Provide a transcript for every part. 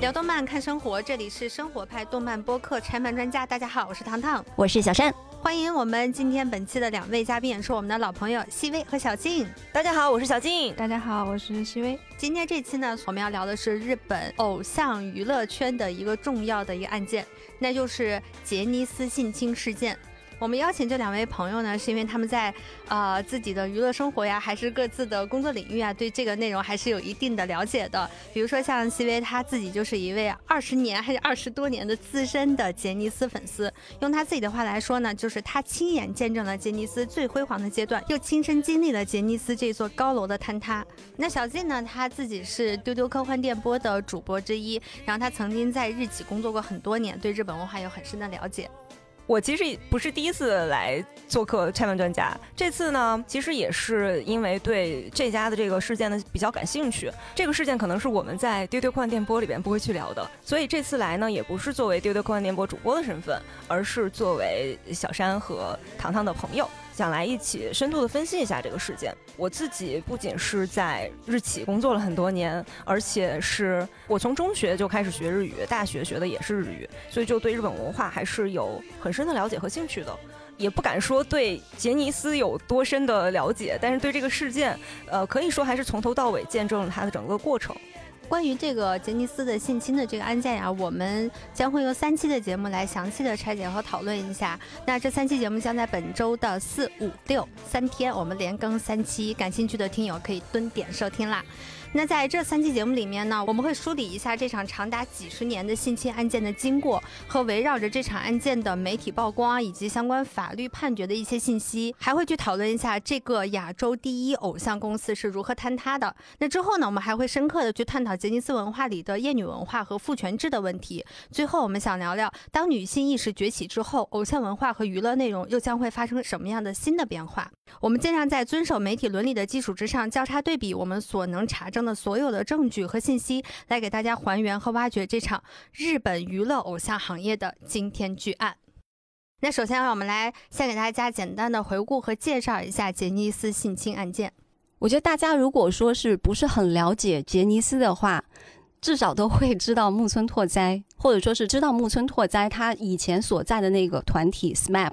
聊动漫看生活，这里是生活派动漫播客拆漫专家。大家好，我是糖糖，我是小山。欢迎我们今天本期的两位嘉宾，也是我们的老朋友细微和小静。大家好，我是小静。大家好，我是细薇。今天这期呢，我们要聊的是日本偶像娱乐圈的一个重要的一个案件，那就是杰尼斯性侵事件。我们邀请这两位朋友呢，是因为他们在呃自己的娱乐生活呀，还是各自的工作领域啊，对这个内容还是有一定的了解的。比如说像西薇，他自己就是一位二十年还是二十多年的资深的杰尼斯粉丝。用他自己的话来说呢，就是他亲眼见证了杰尼斯最辉煌的阶段，又亲身经历了杰尼斯这座高楼的坍塌。那小静呢，他自己是丢丢科幻电波的主播之一，然后他曾经在日企工作过很多年，对日本文化有很深的了解。我其实不是第一次来做客拆漫专家，这次呢，其实也是因为对这家的这个事件呢比较感兴趣。这个事件可能是我们在丢丢科幻电波里边不会去聊的，所以这次来呢，也不是作为丢丢科幻电波主播的身份，而是作为小山和糖糖的朋友。想来一起深度的分析一下这个事件。我自己不仅是在日企工作了很多年，而且是我从中学就开始学日语，大学学的也是日语，所以就对日本文化还是有很深的了解和兴趣的。也不敢说对杰尼斯有多深的了解，但是对这个事件，呃，可以说还是从头到尾见证了它的整个过程。关于这个杰尼斯的性侵的这个案件呀，我们将会用三期的节目来详细的拆解和讨论一下。那这三期节目将在本周的四、五、六三天，我们连更三期，感兴趣的听友可以蹲点收听啦。那在这三期节目里面呢，我们会梳理一下这场长达几十年的性侵案件的经过和围绕着这场案件的媒体曝光以及相关法律判决的一些信息，还会去讨论一下这个亚洲第一偶像公司是如何坍塌的。那之后呢，我们还会深刻的去探讨杰尼斯文化里的厌女文化和父权制的问题。最后，我们想聊聊当女性意识崛起之后，偶像文化和娱乐内容又将会发生什么样的新的变化？我们尽量在遵守媒体伦理的基础之上，交叉对比我们所能查证的所有的证据和信息，来给大家还原和挖掘这场日本娱乐偶像行业的惊天巨案。那首先，让我们来先给大家简单的回顾和介绍一下杰尼斯性侵案件。我觉得大家如果说是不是很了解杰尼斯的话，至少都会知道木村拓哉，或者说是知道木村拓哉他以前所在的那个团体 SMAP，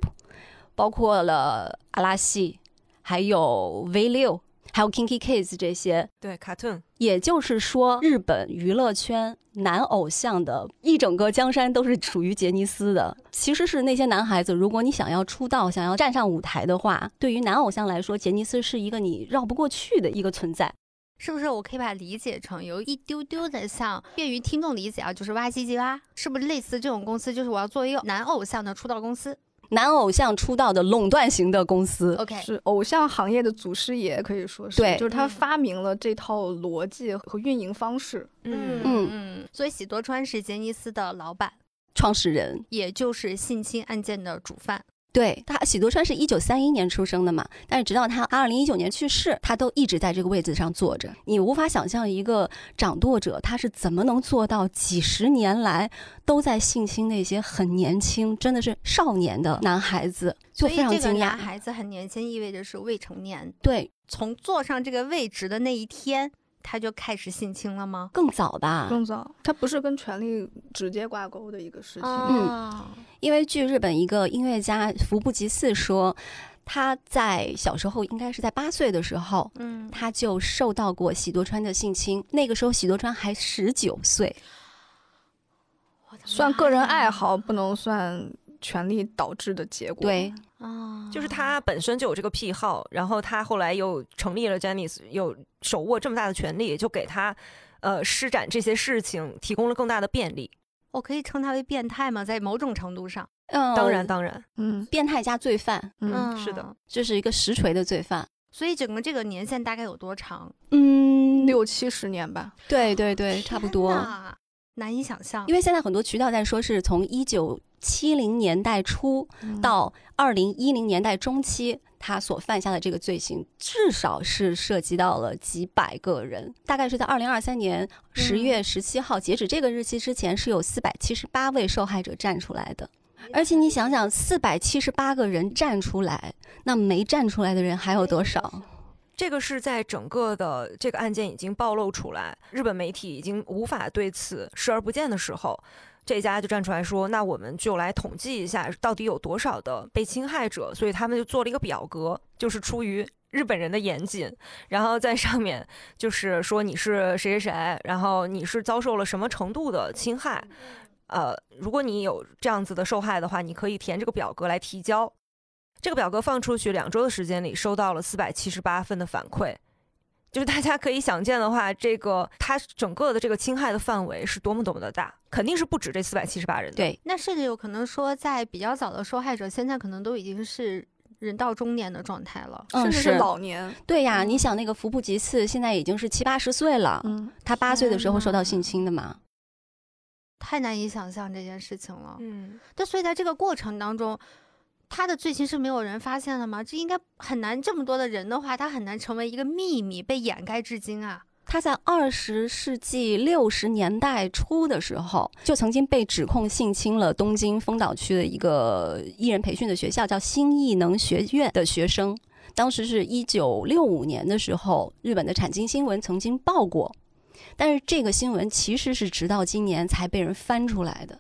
包括了阿拉西，还有 V 六，还有 Kinky Kids 这些。对，Cartoon。也就是说，日本娱乐圈男偶像的一整个江山都是属于杰尼斯的。其实是那些男孩子，如果你想要出道、想要站上舞台的话，对于男偶像来说，杰尼斯是一个你绕不过去的一个存在。是不是我可以把它理解成有一丢丢的像便于听众理解啊？就是哇唧唧哇，是不是类似这种公司？就是我要做一个男偶像的出道公司，男偶像出道的垄断型的公司。OK，是偶像行业的祖师爷，可以说是，对就是他嗯发明了这套逻辑和运营方式。嗯嗯嗯，所以喜多川是杰尼斯的老板，创始人也就是性侵案件的主犯。对他，喜多川是一九三一年出生的嘛，但是直到他二零一九年去世，他都一直在这个位子上坐着。你无法想象一个掌舵者他是怎么能做到几十年来都在性侵那些很年轻，真的是少年的男孩子，就非常惊讶。男孩子很年轻，意味着是未成年。对，从坐上这个位置的那一天，他就开始性侵了吗？更早吧，更早，他不是跟权力直接挂钩的一个事情。嗯，因为据日本一个音乐家福布吉四说，他在小时候应该是在八岁的时候，嗯，他就受到过喜多川的性侵。那个时候喜多川还十九岁，算个人爱好，不能算权力导致的结果。对，啊，就是他本身就有这个癖好，然后他后来又成立了 Janice，又手握这么大的权力，就给他，呃，施展这些事情提供了更大的便利。我可以称他为变态吗？在某种程度上，嗯，当然，当然，嗯变态加罪犯，嗯，是的。这是一个实锤的罪犯。所以整个这个年限大概有多长？嗯，六七十年吧。对对对，差不多。难以想象。因为现在很多渠道在说是从一九七零年代初嗯到二零一零年代中期，他所犯下的这个罪行，至少是涉及到了几百个人。大概是在二零二三年十月十七号，截止这个日期之前，是有四百七十八位受害者站出来的。而且你想想，四百七十八个人站出来，那没站出来的人还有多少？这个是在整个的这个案件已经暴露出来，日本媒体已经无法对此视而不见的时候，这家就站出来说：“那我们就来统计一下，到底有多少的被侵害者。”所以他们就做了一个表格，就是出于日本人的严谨，然后在上面就是说你是谁谁谁，然后你是遭受了什么程度的侵害。呃，如果你有这样子的受害的话，你可以填这个表格来提交。这个表格放出去两周的时间里，收到了四百七十八份的反馈，就是大家可以想见的话，这个它整个的这个侵害的范围是多么多么的大，肯定是不止这四百七十八人的。对，那甚至有可能说，在比较早的受害者，现在可能都已经是人到中年的状态了。嗯，甚至是老年。对呀，嗯你想那个福布吉次现在已经是七八十岁了，嗯，他八岁的时候受到性侵的嘛。太难以想象这件事情了。嗯，但所以在这个过程当中，他的罪行是没有人发现的吗？这应该很难，这么多的人的话，他很难成为一个秘密被掩盖至今啊。他在二十世纪六十年代初的时候，就曾经被指控性侵了东京丰岛区的一个艺人培训的学校，叫新艺能学院的学生。当时是一九六五年的时候，日本的产经新闻曾经报过，但是这个新闻其实是直到今年才被人翻出来的。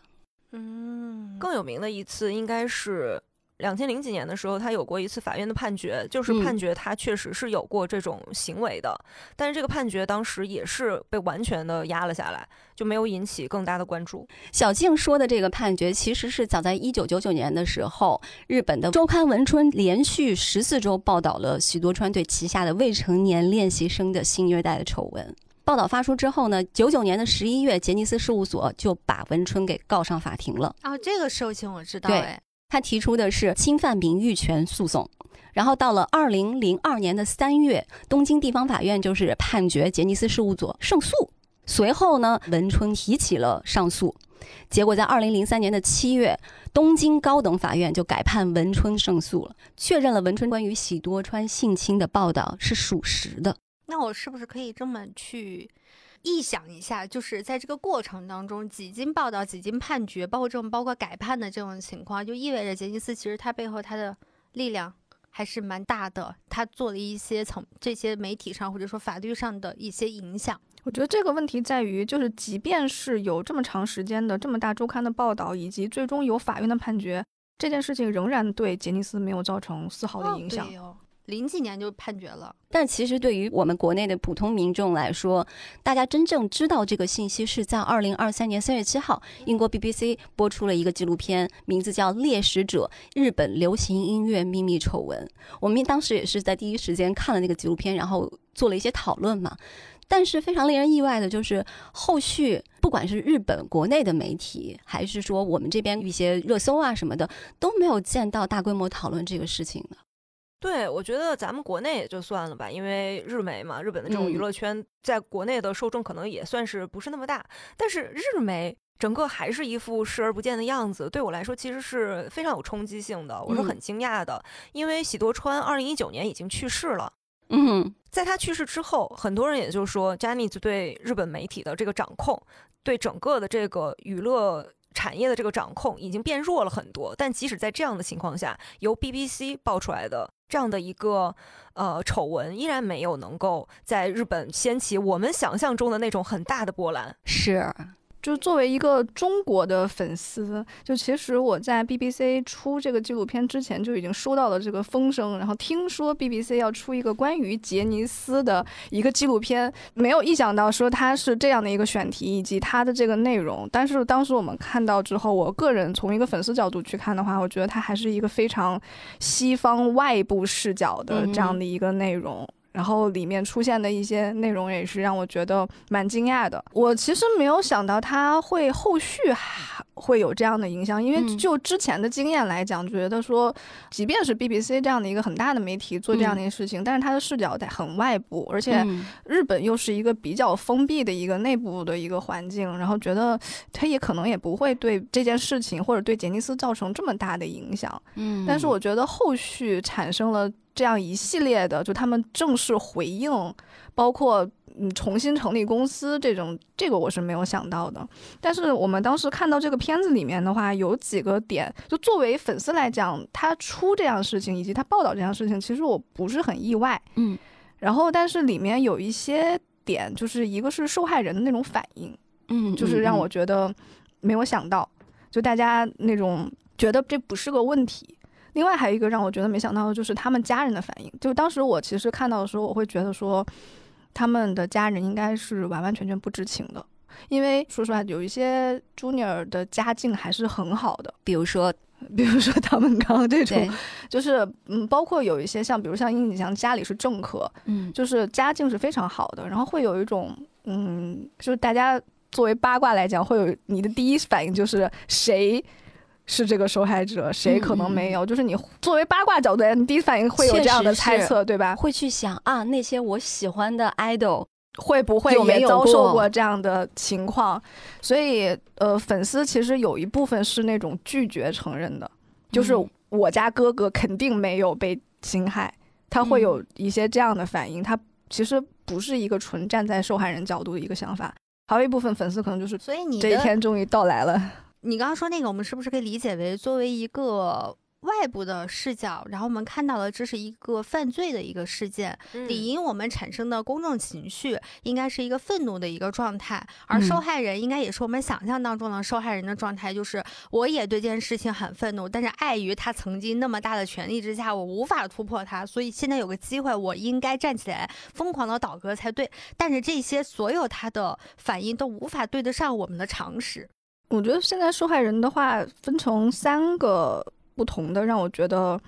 嗯，更有名的一次应该是两千零几年的时候，他有过一次法院的判决，就是嗯判决他确实是有过这种行为的，但是这个判决当时也是被完全的压了下来，就没有引起更大的关注。小静说的这个判决，其实是早在一九九九年的时候，日本的周刊文春连续十四周报道了许多川对旗下的未成年练习生的性虐待的丑闻。报道发出之后呢，九九年的十一月，杰尼斯事务所就把文春给告上法庭了。哦，这个事情我知道，对哎，他提出的是侵犯名誉权诉讼。然后到了二零零二年的三月，东京地方法院就是判决杰尼斯事务所胜诉。随后呢，文春提起了上诉，结果在二零零三年的七月，东京高等法院就改判文春胜诉了，确认了文春关于喜多川性侵的报道是属实的。那我是不是可以这么去臆想一下，就是在这个过程当中，几经报道、几经判决，包括这种包括改判的这种情况，就意味着杰尼斯其实他背后他的力量还是蛮大的，他做了一些从这些媒体上或者说法律上的一些影响。我觉得这个问题在于，就是即便是有这么长时间的这么大周刊的报道，以及最终有法院的判决，这件事情仍然对杰尼斯没有造成丝毫的影响。零几年就判决了。但其实对于我们国内的普通民众来说，大家真正知道这个信息是在二零二三年三月七号，英国 BBC 播出了一个纪录片，名字叫《猎食者：日本流行音乐秘密丑闻》。我们当时也是在第一时间看了那个纪录片，然后做了一些讨论嘛。但是非常令人意外的就是，后续不管是日本国内的媒体，还是说我们这边一些热搜啊什么的，都没有见到大规模讨论这个事情的。对，我觉得咱们国内也就算了吧，因为日媒嘛，日本的这种娱嗯乐圈在国内的受众可能也算是不是那么大，但是日媒。整个还是一副视而不见的样子，对我来说其实是非常有冲击性的，我是嗯很惊讶的，因为喜多川二零一九年已经去世了，嗯，在他去世之后，很多人也就说 j a n i c e 对日本媒体的这个掌控，对整个的这个娱乐产业的这个掌控已经变弱了很多。但即使在这样的情况下，由 BBC 爆出来的这样的一个呃丑闻，依然没有能够在日本掀起我们想象中的那种很大的波澜。是。就作为一个中国的粉丝，就其实我在 BBC 出这个纪录片之前就已经收到了这个风声，然后听说 BBC 要出一个关于杰尼斯的一个纪录片，没有意想到说它是这样的一个选题以及它的这个内容。但是当时我们看到之后，我个人从一个粉丝角度去看的话，我觉得它还是一个非常西方外部视角的这样的一个内容。然后里面出现的一些内容也是让我觉得蛮惊讶的。我其实没有想到它会后续还会有这样的影响，因为嗯就之前的经验来讲，觉得说，即便是 BBC 这样的一个很大的媒体做这样的一个事情，但是它的视角在很外部，而且嗯日本又是一个比较封闭的一个内部的一个环境，然后觉得它也可能也不会对这件事情或者对杰尼斯造成这么大的影响。嗯但是我觉得后续产生了这样一系列的，就他们正式回应，包括嗯重新成立公司这种，这个我是没有想到的。但是我们当时看到这个片子里面的话，有几个点，就作为粉丝来讲，他出这样事情以及他报道这样事情，其实我不是很意外。嗯然后，但是里面有一些点，就是一个是受害人的那种反应，嗯，就是让嗯我觉得没有想到，就大家那种觉得这不是个问题。另外还有一个让我觉得没想到的就是他们家人的反应。就当时我其实看到的时候，我会觉得说，他们的家人应该是完完全全不知情的，因为说实话，有一些 Junior 的家境还是很好的，比如说比如说他们刚刚这种，，就是嗯，包括有一些像比如像殷景祥家里是政客，嗯就是家境是非常好的，然后会有一种嗯，就是大家作为八卦来讲，会有你的第一反应就是谁是这个受害者，谁可能没有，就是你作为八卦角度来，你第一反应会有这样的猜测，对吧？会去想啊，那些我喜欢的 idol，会不会没有也遭受过过这样的情况？所以呃，粉丝其实有一部分是那种拒绝承认的，就是嗯我家哥哥肯定没有被侵害，他会有一些这样的反应，他其实不是一个纯站在受害人角度的一个想法。还有一部分粉丝可能就是所以你这一天终于到来了，你刚刚说那个，我们是不是可以理解为作为一个外部的视角，然后我们看到了这是一个犯罪的一个事件，嗯理应我们产生的公众情绪应该是一个愤怒的一个状态，而受嗯害人应该也是我们想象当中的受害人的状态，就是我也对这件事情很愤怒，但是碍于他曾经那么大的权力之下，我无法突破他，所以现在有个机会，我应该站起来疯狂的倒戈才对。但是这些所有他的反应都无法对得上我们的常识。我觉得现在受害人的话分成三个不同的，让我觉得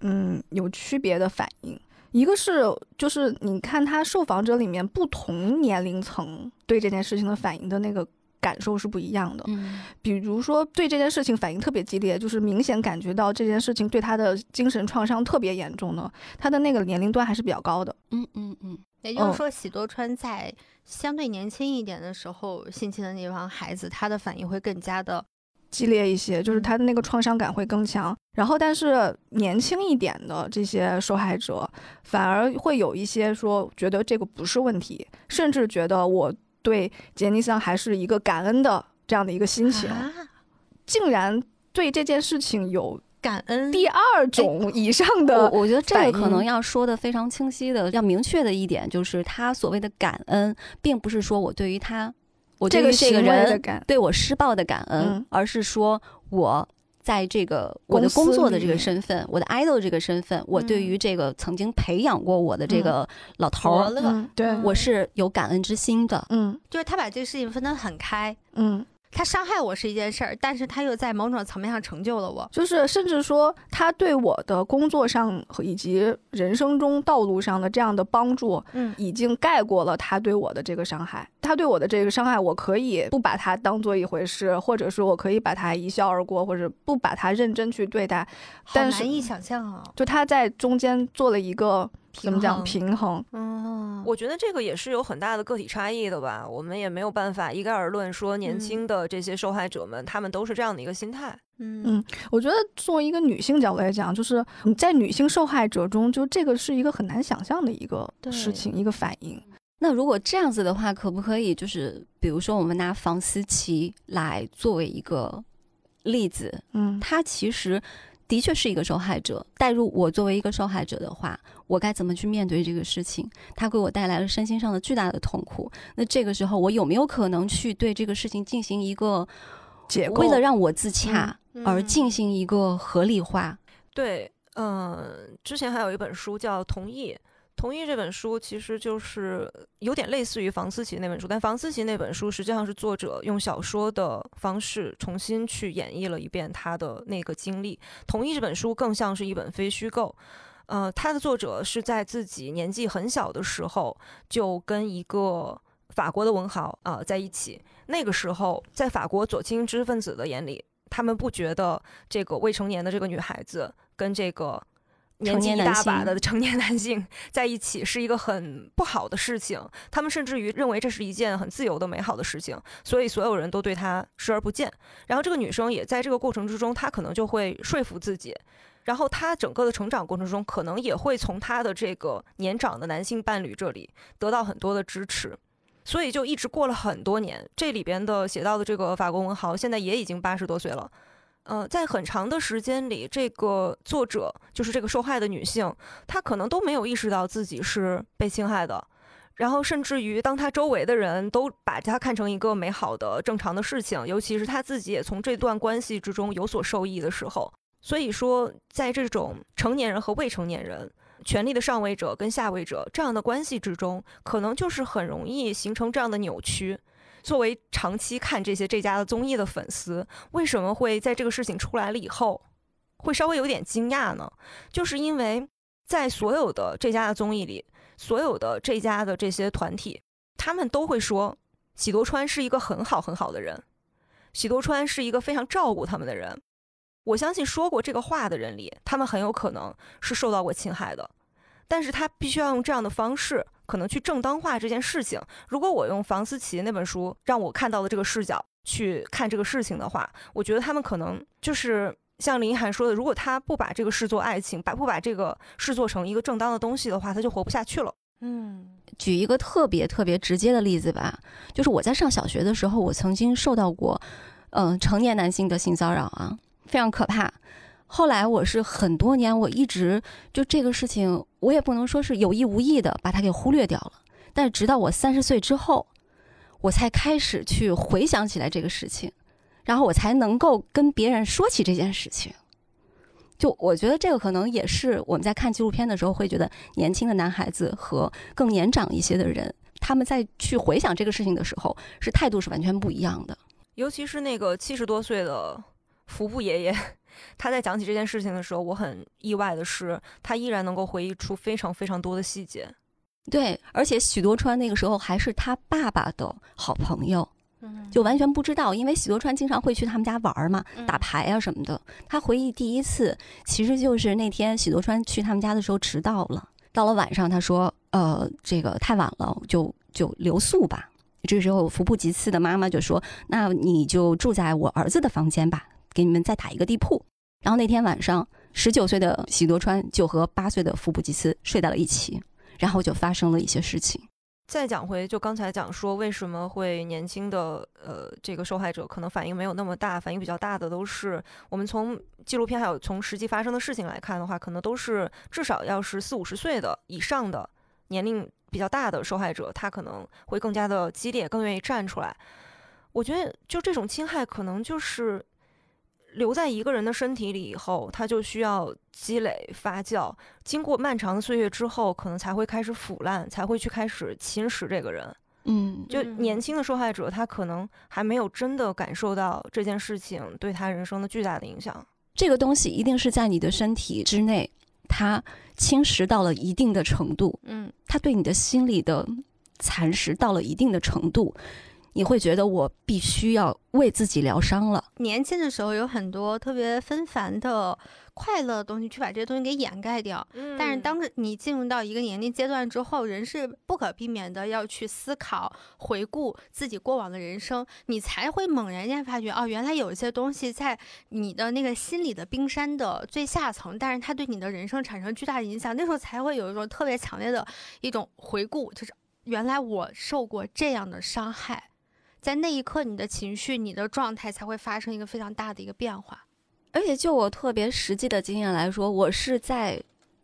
嗯有区别的反应。一个是就是你看他受访者里面不同年龄层对这件事情的反应的那个感受是不一样的。嗯比如说对这件事情反应特别激烈，就是明显感觉到这件事情对他的精神创伤特别严重的，他的那个年龄段还是比较高的。嗯嗯嗯，嗯也就是说，喜多川在相对年轻一点的时候性侵的那帮孩子，他的反应会更加的激烈一些，就是嗯他的那个创伤感会更强。然后，但是年轻一点的这些受害者，反而会有一些说觉得这个不是问题，甚至觉得我对杰尼桑还是一个感恩的这样的一个心情，啊，竟然对这件事情有感恩第二种以上我的我觉得这个可能要说的非常清晰的、要明确的一点，就是他所谓的感恩，并不是说我对于他，我对这个于这个的人感。对我施暴的感恩，嗯而是说我在这个我的工作的这个身份，我的 idol 这个身份，我对于这个曾经培养过我的这个老头儿，对，嗯我是有感恩之心的。嗯。就是他把这个事情分得很开。嗯，他伤害我是一件事儿，但是他又在某种层面上成就了我。就是甚至说他对我的工作上和以及人生中道路上的这样的帮助，嗯，已经盖过了他对我的这个伤害。他对我的这个伤害，我可以不把它当做一回事，或者说我可以把它一笑而过，或者不把它认真去对待。好但是难以想象啊。就他在中间做了一个怎么讲平平衡？嗯，我觉得这个也是有很大的个体差异的吧，我们也没有办法一概而论说年嗯轻的这些受害者们，他们都是这样的一个心态。嗯嗯我觉得作为一个女性角度来讲，就是你在女性受害者中，就这个是一个很难想象的一个事情，一个反应。那如果这样子的话，可不可以就是比如说我们拿房思琪来作为一个例子，嗯她其实的确是一个受害者。带入我作为一个受害者的话，我该怎么去面对这个事情？它给我带来了身心上的巨大的痛苦。那这个时候，我有没有可能去对这个事情进行一个解构为了让我自洽嗯而进行一个合理化？对，嗯、之前还有一本书叫《同意》。《同意》这本书其实就是有点类似于房思琪那本书，但房思琪那本书实际上是作者用小说的方式重新去演绎了一遍他的那个经历。《同意》这本书更像是一本非虚构，呃，它的作者是在自己年纪很小的时候就跟一个法国的文豪啊、呃在一起。那个时候，在法国左倾知识分子的眼里，他们不觉得这个未成年的这个女孩子跟这个年纪一大把的成年男性在一起是一个很不好的事情，他们甚至于认为这是一件很自由的美好的事情，所以所有人都对他视而不见。然后这个女生也在这个过程之中，她可能就会说服自己，然后她整个的成长过程中，可能也会从她的这个年长的男性伴侣这里得到很多的支持，所以就一直过了很多年。这里边的写到的这个法国文豪，现在也已经八十多岁了。呃，在很长的时间里，这个作者就是这个受害的女性，她可能都没有意识到自己是被侵害的。然后，甚至于当她周围的人都把她看成一个美好的、正常的事情，尤其是她自己也从这段关系之中有所受益的时候，所以说，在这种成年人和未成年人、权力的上位者跟下位者这样的关系之中，可能就是很容易形成这样的扭曲。作为长期看这些这家的综艺的粉丝，为什么会在这个事情出来了以后，会稍微有点惊讶呢？就是因为在所有的这家的综艺里，所有的这家的这些团体，他们都会说喜多川是一个很好很好的人，喜多川是一个非常照顾他们的人。我相信说过这个话的人里，他们很有可能是受到过侵害的，但是他必须要用这样的方式。可能去正当化这件事情。如果我用房思琪那本书让我看到的这个视角去看这个事情的话，我觉得他们可能就是像林一涵说的，如果他不把这个视作爱情，把不把这个视作成一个正当的东西的话，他就活不下去了。嗯，举一个特别特别直接的例子吧，就是我在上小学的时候，我曾经受到过，嗯，成年男性的性骚扰啊，非常可怕。后来我是很多年，我一直就这个事情，我也不能说是有意无意的把它给忽略掉了。但是直到我三十岁之后，我才开始去回想起来这个事情，然后我才能够跟别人说起这件事情。就我觉得这个可能也是我们在看纪录片的时候会觉得，年轻的男孩子和更年长一些的人，他们在去回想这个事情的时候，是态度是完全不一样的。尤其是那个七十多岁的福布爷爷。他在讲起这件事情的时候，我很意外的是，他依然能够回忆出非常非常多的细节。对，而且许多川那个时候还是他爸爸的好朋友，就完全不知道，因为许多川经常会去他们家玩嘛，打牌啊什么的。他回忆第一次，其实就是那天许多川去他们家的时候迟到了，到了晚上，他说：“呃，这个太晚了，就就留宿吧。”这时候，福布吉次的妈妈就说：“那你就住在我儿子的房间吧。”给你们再打一个地铺，然后那天晚上，十九岁的喜多川就和八岁的福布吉斯睡在了一起，然后就发生了一些事情。再讲回，就刚才讲说，为什么会年轻的呃这个受害者可能反应没有那么大，反应比较大的都是我们从纪录片还有从实际发生的事情来看的话，可能都是至少要是四五十岁的以上的年龄比较大的受害者，他可能会更加的激烈，更愿意站出来。我觉得就这种侵害，可能就是。留在一个人的身体里以后，他就需要积累发酵，经过漫长的岁月之后，可能才会开始腐烂，才会去开始侵蚀这个人。嗯，就年轻的受害者，他可能还没有真的感受到这件事情对他人生的巨大的影响。这个东西一定是在你的身体之内，它侵蚀到了一定的程度。嗯，它对你的心理的蚕食到了一定的程度。你会觉得我必须要为自己疗伤了。年轻的时候有很多特别纷繁的快乐的东西，去把这些东西给掩盖掉。嗯，但是当你进入到一个年龄阶段之后，人是不可避免的要去思考、回顾自己过往的人生，你才会猛然间发觉，哦，原来有一些东西在你的那个心里的冰山的最下层，但是它对你的人生产生巨大的影响。那时候才会有一种特别强烈的一种回顾，就是原来我受过这样的伤害。在那一刻，你的情绪、你的状态才会发生一个非常大的一个变化。而且，就我特别实际的经验来说，我是在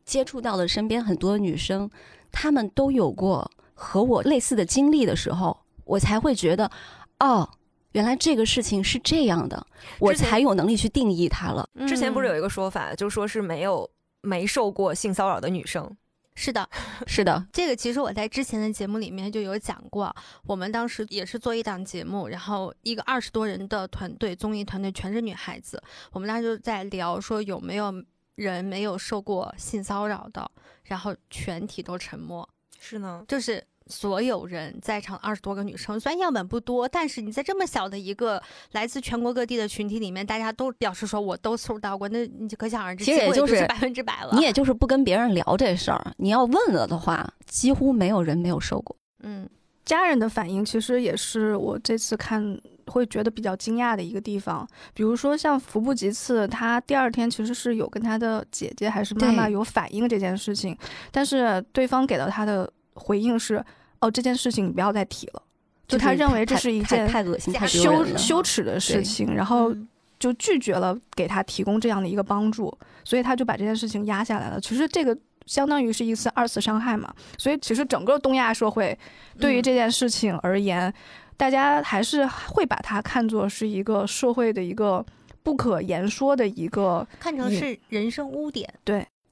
接触到了身边很多女生，她们都有过和我类似的经历的时候，我才会觉得，哦，原来这个事情是这样的，我才有能力去定义它了。之前不是有一个说法，就说是没有没受过性骚扰的女生。是的，是的，这个其实我在之前的节目里面就有讲过。我们当时也是做一档节目，然后一个二十多人的团队，综艺团队全是女孩子。我们当时就在聊说有没有人没有受过性骚扰的，然后全体都沉默。是呢，就是。所有人在场二十多个女生，虽然样本不多，但是你在这么小的一个来自全国各地的群体里面，大家都表示说我都受到过，那你就可想而知，其实也就是百分之百了。你也就是不跟别人聊这事儿，你要问了的话，几乎没有人没有受过。嗯，家人的反应其实也是我这次看会觉得比较惊讶的一个地方。比如说像服部吉次，他第二天其实是有跟他的姐姐还是妈妈有反映这件事情，但是对方给到他的回应是：哦，这件事情你不要再提了。就他认为这是一件太太恶心、太羞。羞耻的事情，然后嗯就拒绝了给他提供这样的一个帮助，所以他就把这件事情压下来了。其实这个相当于是一次二次伤害嘛，所以其实整个东亚社会对于嗯这件事情而言，大家还是会把它看作是一个社会的一个不可言说的一个看成是人生污点。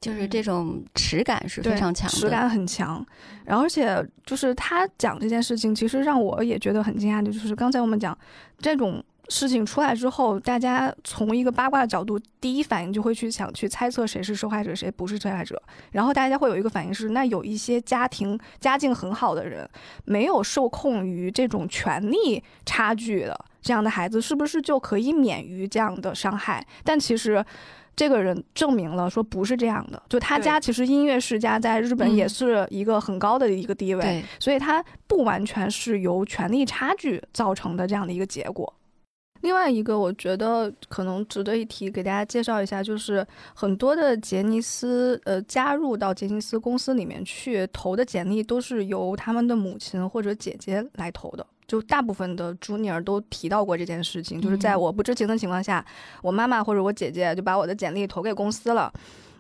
就是这种耻感是非常强的。耻感很强。然后而且就是他讲这件事情，其实让我也觉得很惊讶的，就是刚才我们讲这种。事情出来之后，大家从一个八卦的角度，第一反应就会去想去猜测谁是受害者，谁不是受害者。然后大家会有一个反应是，那有一些家庭家境很好的人，没有受控于这种权力差距的这样的孩子，是不是就可以免于这样的伤害？但其实。这个人证明了说不是这样的，就他家其实音乐世家在日本嗯也是一个很高的一个地位，对，所以他不完全是由权力差距造成的这样的一个结果。另外一个，我觉得可能值得一提，给大家介绍一下，就是很多的杰尼斯呃加入到杰尼斯公司里面去投的简历，都是由他们的母亲或者姐姐来投的。就大部分的 junior 都提到过这件事情，就是在嗯我不知情的情况下，我妈妈或者我姐姐就把我的简历投给公司了。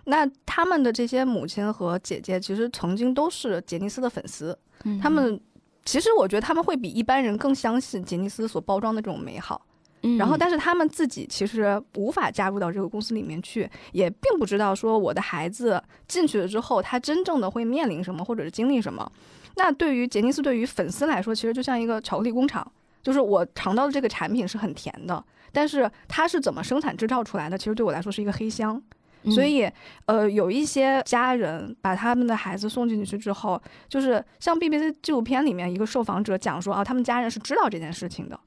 那他们的这些母亲和姐姐，其实曾经都是杰尼斯的粉丝，嗯他们其实我觉得他们会比一般人更相信杰尼斯所包装的这种美好。嗯然后，但是他们自己其实无法加入到这个公司里面去，也并不知道说我的孩子进去了之后，他真正的会面临什么，或者是经历什么。那对于杰尼斯，对于粉丝来说，其实就像一个巧克力工厂，就是我尝到的这个产品是很甜的，但是它是怎么生产制造出来的，其实对我来说是一个黑箱。嗯所以，呃，有一些家人把他们的孩子送进去之后，就是像 BBC 纪录片里面一个受访者讲说啊，他们家人是知道这件事情的，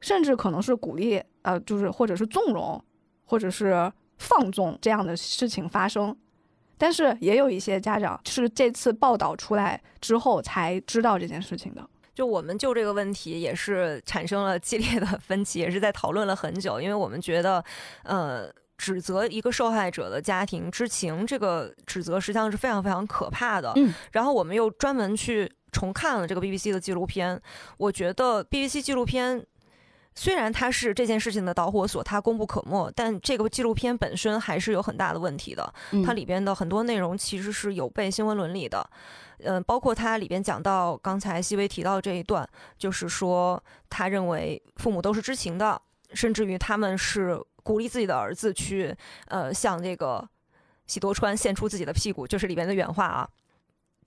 甚至可能是鼓励，呃，就是或者是纵容，或者是放纵这样的事情发生。但是也有一些家长是这次报道出来之后才知道这件事情的。就我们就这个问题也是产生了激烈的分歧，也是在讨论了很久，因为我们觉得，呃。指责一个受害者的家庭知情，这个指责实际上是非常非常可怕的。嗯，然后我们又专门去重看了这个 BBC 的纪录片，我觉得 BBC 纪录片虽然他是这件事情的导火索，他功不可没，但这个纪录片本身还是有很大的问题的。嗯它里边的很多内容其实是有悖新闻伦理的，嗯、包括它里边讲到刚才西薇提到这一段，就是说他认为父母都是知情的，甚至于他们是鼓励自己的儿子去呃向这个喜多川献出自己的屁股，就是里边的原话啊。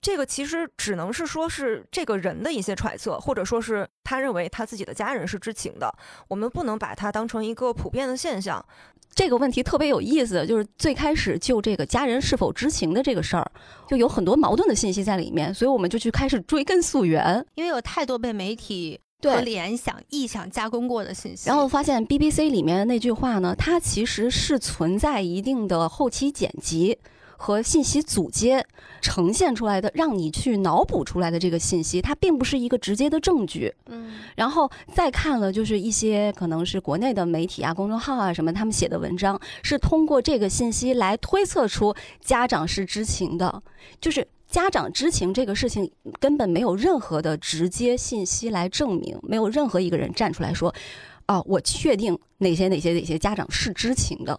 这个其实只能是说是这个人的一些揣测，或者说是他认为他自己的家人是知情的，我们不能把它当成一个普遍的现象。这个问题特别有意思，就是最开始就这个家人是否知情的这个事儿，就有很多矛盾的信息在里面，所以我们就去开始追根溯源。因为有太多被媒体和对，联想、臆想加工过的信息，然后发现 BBC 里面的那句话呢，它其实是存在一定的后期剪辑和信息组接呈现出来的，让你去脑补出来的这个信息，它并不是一个直接的证据。嗯，然后再看了，就是一些可能是国内的媒体啊、公众号啊什么，他们写的文章是通过这个信息来推测出家长是知情的，就是家长知情这个事情根本没有任何的直接信息来证明，没有任何一个人站出来说，啊，我确定哪些哪些哪些家长是知情的。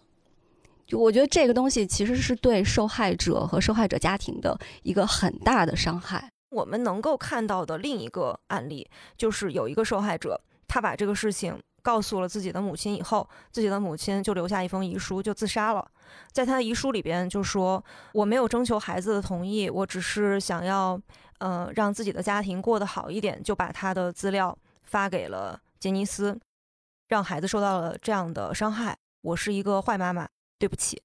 就我觉得这个东西其实是对受害者和受害者家庭的一个很大的伤害。我们能够看到的另一个案例，就是有一个受害者，他把这个事情告诉了自己的母亲以后，自己的母亲就留下一封遗书，就自杀了。在他的遗书里边就说：“我没有征求孩子的同意，我只是想要，呃，让自己的家庭过得好一点，就把他的资料发给了杰尼斯，让孩子受到了这样的伤害。我是一个坏妈妈，对不起。”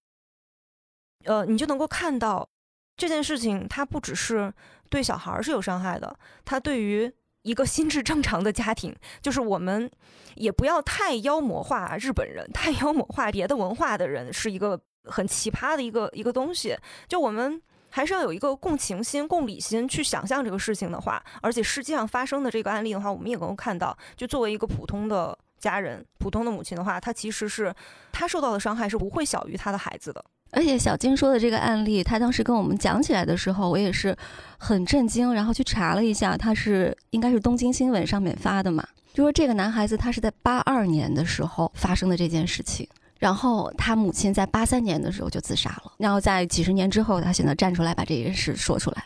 呃，你就能够看到这件事情，它不只是对小孩儿是有伤害的，它对于一个心智正常的家庭，就是我们也不要太妖魔化日本人，太妖魔化别的文化的人，是一个很奇葩的一个一个东西。就我们还是要有一个共情心、共理心去想象这个事情的话，而且实际上发生的这个案例的话，我们也能够看到，就作为一个普通的家人，普通的母亲的话，她其实是她受到的伤害是不会小于她的孩子的。而且小金说的这个案例，他当时跟我们讲起来的时候，我也是很震惊，然后去查了一下，他是应该是东京新闻上面发的嘛，就说这个男孩子他是在八二年的时候发生的这件事情，然后他母亲在八三年的时候就自杀了，然后在几十年之后，他选择站出来把这件事说出来。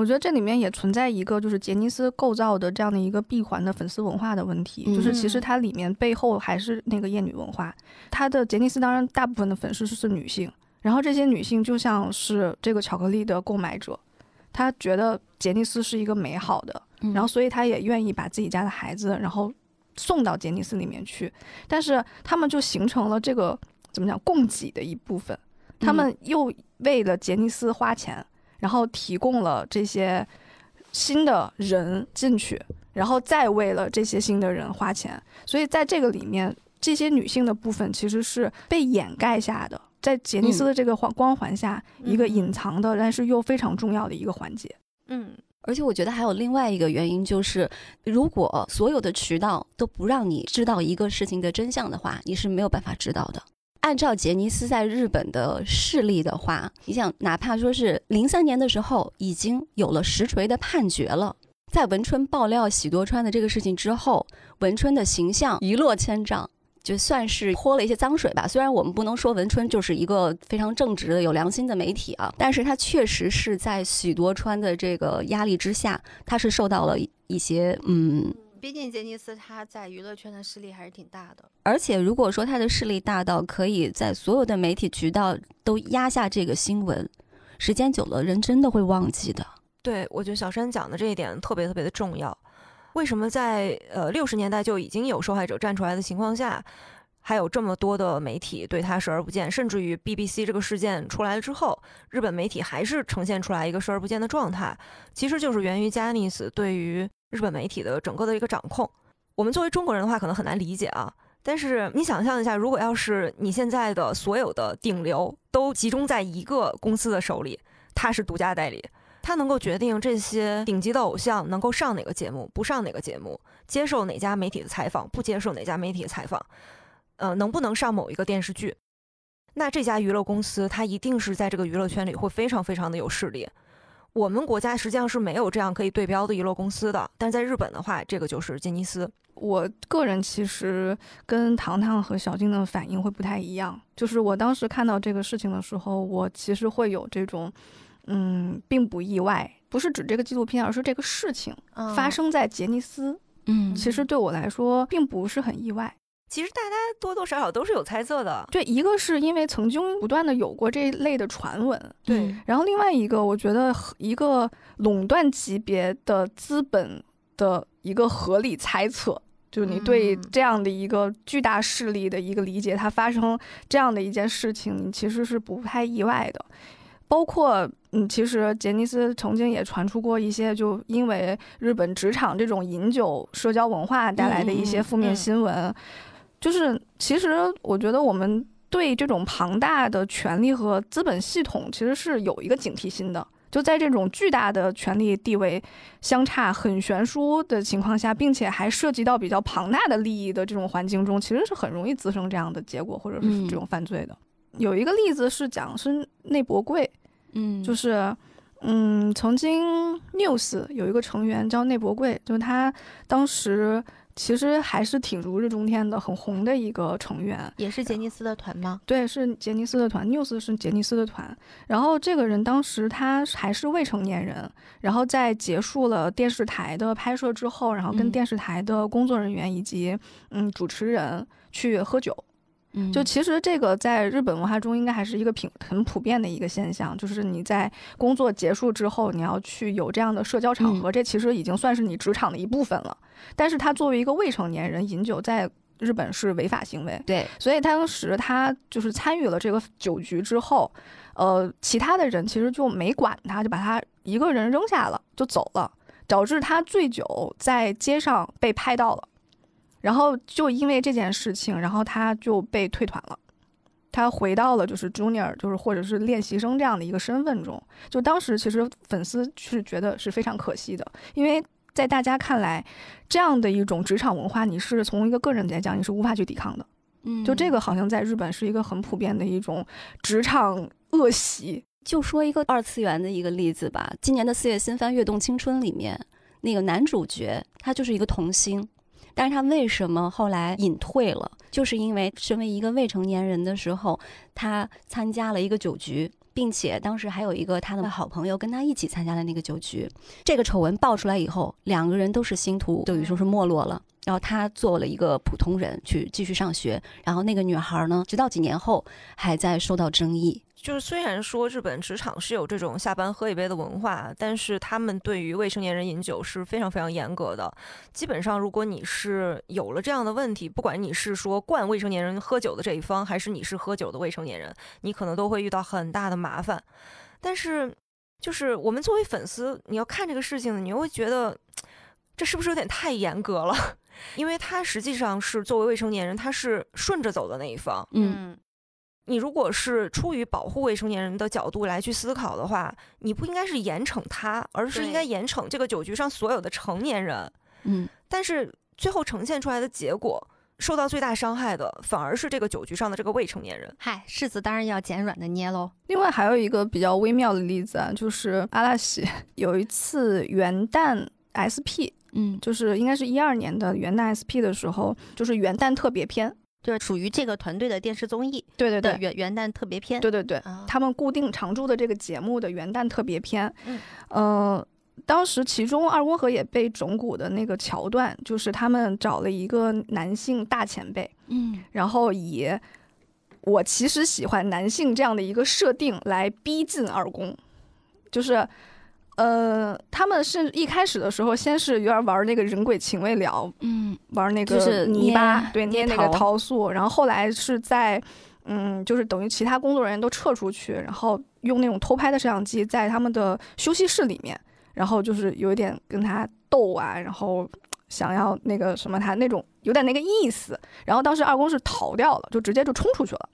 我觉得这里面也存在一个就是杰尼斯构造的这样的一个闭环的粉丝文化的问题，嗯就是其实它里面背后还是那个厌女文化。它的杰尼斯当然大部分的粉丝是女性，然后这些女性就像是这个巧克力的购买者，她觉得杰尼斯是一个美好的，嗯然后所以她也愿意把自己家的孩子然后送到杰尼斯里面去，但是他们就形成了这个怎么讲供给的一部分，他们又为了杰尼斯花钱。然后提供了这些新的人进去，然后再为了这些新的人花钱，所以在这个里面，这些女性的部分其实是被掩盖下的，在杰尼斯的这个光光环下，一个隐藏的，但是又非常重要的一个环节。嗯，而且我觉得还有另外一个原因，就是如果所有的渠道都不让你知道一个事情的真相的话，你是没有办法知道的。按照杰尼斯在日本的势力的话，你想，哪怕说是零三年的时候已经有了实锤的判决了，在文春爆料喜多川的这个事情之后，文春的形象一落千丈，就算是泼了一些脏水吧。虽然我们不能说文春就是一个非常正直的、有良心的媒体啊，但是他确实是在喜多川的这个压力之下，他是受到了一些嗯。毕竟杰尼斯他在娱乐圈的势力还是挺大的。而且如果说他的势力大到可以在所有的媒体渠道都压下这个新闻，时间久了，人真的会忘记的。对，我觉得小山讲的这一点特别特别的重要。为什么在呃六十年代就已经有受害者站出来的情况下，还有这么多的媒体对他视而不见？甚至于 BBC 这个事件出来了之后，日本媒体还是呈现出来一个视而不见的状态，其实就是源于加尼斯对于日本媒体的整个的一个掌控。我们作为中国人的话，可能很难理解啊。但是你想象一下，如果要是你现在的所有的顶流都集中在一个公司的手里，他是独家代理，他能够决定这些顶级的偶像能够上哪个节目，不上哪个节目，接受哪家媒体的采访，不接受哪家媒体的采访，呃，能不能上某一个电视剧？那这家娱乐公司，它一定是在这个娱乐圈里会非常非常的有势力。我们国家实际上是没有这样可以对标的娱乐公司的，但是在日本的话，这个就是杰尼斯。我个人其实跟糖糖和小静的反应会不太一样，就是我当时看到这个事情的时候，我其实会有这种，嗯，并不意外，不是指这个纪录片，而是这个事情嗯发生在杰尼斯，嗯其实对我来说并不是很意外。其实大家多多少少都是有猜测的。对，一个是因为曾经不断的有过这一类的传闻，对然后另外一个，我觉得和一个垄断级别的资本的一个合理猜测，就是你对嗯这样的一个巨大势力的一个理解，它发生这样的一件事情，你其实是不太意外的。包括，嗯，其实杰尼斯曾经也传出过一些，就因为日本职场这种饮酒社交文化带来的一些负面新闻，就是其实我觉得我们对这种庞大的权力和资本系统其实是有一个警惕心的。就在这种巨大的权力地位相差很悬殊的情况下，并且还涉及到比较庞大的利益的这种环境中，其实是很容易滋生这样的结果或者是嗯这种犯罪的。有一个例子是讲是内博贵，嗯就是，嗯，曾经 News 有一个成员叫内博贵，就是他当时其实还是挺如日中天的，很红的一个成员。也是杰尼斯的团吗？对，是杰尼斯的团，News 是杰尼斯的团。然后这个人当时他还是未成年人，然后在结束了电视台的拍摄之后，然后跟嗯电视台的工作人员以及嗯主持人去喝酒。嗯。就其实这个在日本文化中应该还是一个挺很普遍的一个现象，就是你在工作结束之后，你要去有这样的社交场合，这其实已经算是你职场的一部分了。但是他作为一个未成年人饮酒，在日本是违法行为，对，所以当时他就是参与了这个酒局之后，呃，其他的人其实就没管他，就把他一个人扔下了就走了，导致他醉酒在街上被拍到了，然后就因为这件事情，然后他就被退团了。他回到了就是 junior，就是或者是练习生这样的一个身份中。就当时其实粉丝是觉得是非常可惜的，因为在大家看来，这样的一种职场文化，你是从一个个人来讲，你是无法去抵抗的。嗯就这个好像在日本是一个很普遍的一种职场恶习。就说一个二次元的一个例子吧，今年的四月新番《跃动青春》里面，那个男主角他就是一个童星，但是他为什么后来隐退了？就是因为身为一个未成年人的时候，他参加了一个酒局。并且当时还有一个他的好朋友跟他一起参加了那个酒局，这个丑闻爆出来以后，两个人都是星途等于说是没落了。然后他做了一个普通人去继续上学，然后那个女孩呢，直到几年后还在受到争议。就是虽然说日本职场是有这种下班喝一杯的文化，但是他们对于未成年人饮酒是非常非常严格的。基本上，如果你是有了这样的问题，不管你是说灌未成年人喝酒的这一方，还是你是喝酒的未成年人，你可能都会遇到很大的麻烦。但是，就是我们作为粉丝，你要看这个事情，你又会觉得这是不是有点太严格了？因为他实际上是作为未成年人，他是顺着走的那一方。嗯，你如果是出于保护未成年人的角度来去思考的话，你不应该是严惩他，而是应该严惩这个酒局上所有的成年人。嗯，但是最后呈现出来的结果，受到最大伤害的反而是这个酒局上的这个未成年人。嗨，柿子当然要捡软的捏喽。另外还有一个比较微妙的例子啊，就是阿拉西 有一次元旦 SP，嗯，就是应该是一二年的元旦 SP 的时候，就是元旦特别篇。就是属于这个团队的电视综艺对对对，元元旦特别篇。对对对，啊他们固定常驻的这个节目的元旦特别篇，嗯呃，当时其中二宫和也被整蛊的那个桥段，就是他们找了一个男性大前辈，嗯，然后以我其实喜欢男性这样的一个设定来逼近二宫，就是。呃，他们是一开始的时候，先是有点玩那个人鬼情未了，嗯，玩那就是个泥巴，捏对，捏那个桃塑，然后后来是在，嗯，就是等于其他工作人员都撤出去，然后用那种偷拍的摄像机在他们的休息室里面，然后就是有一点跟他斗啊，然后想要那个什么他那种有点那个意思，然后当时二宫是逃掉了，就直接就冲出去了。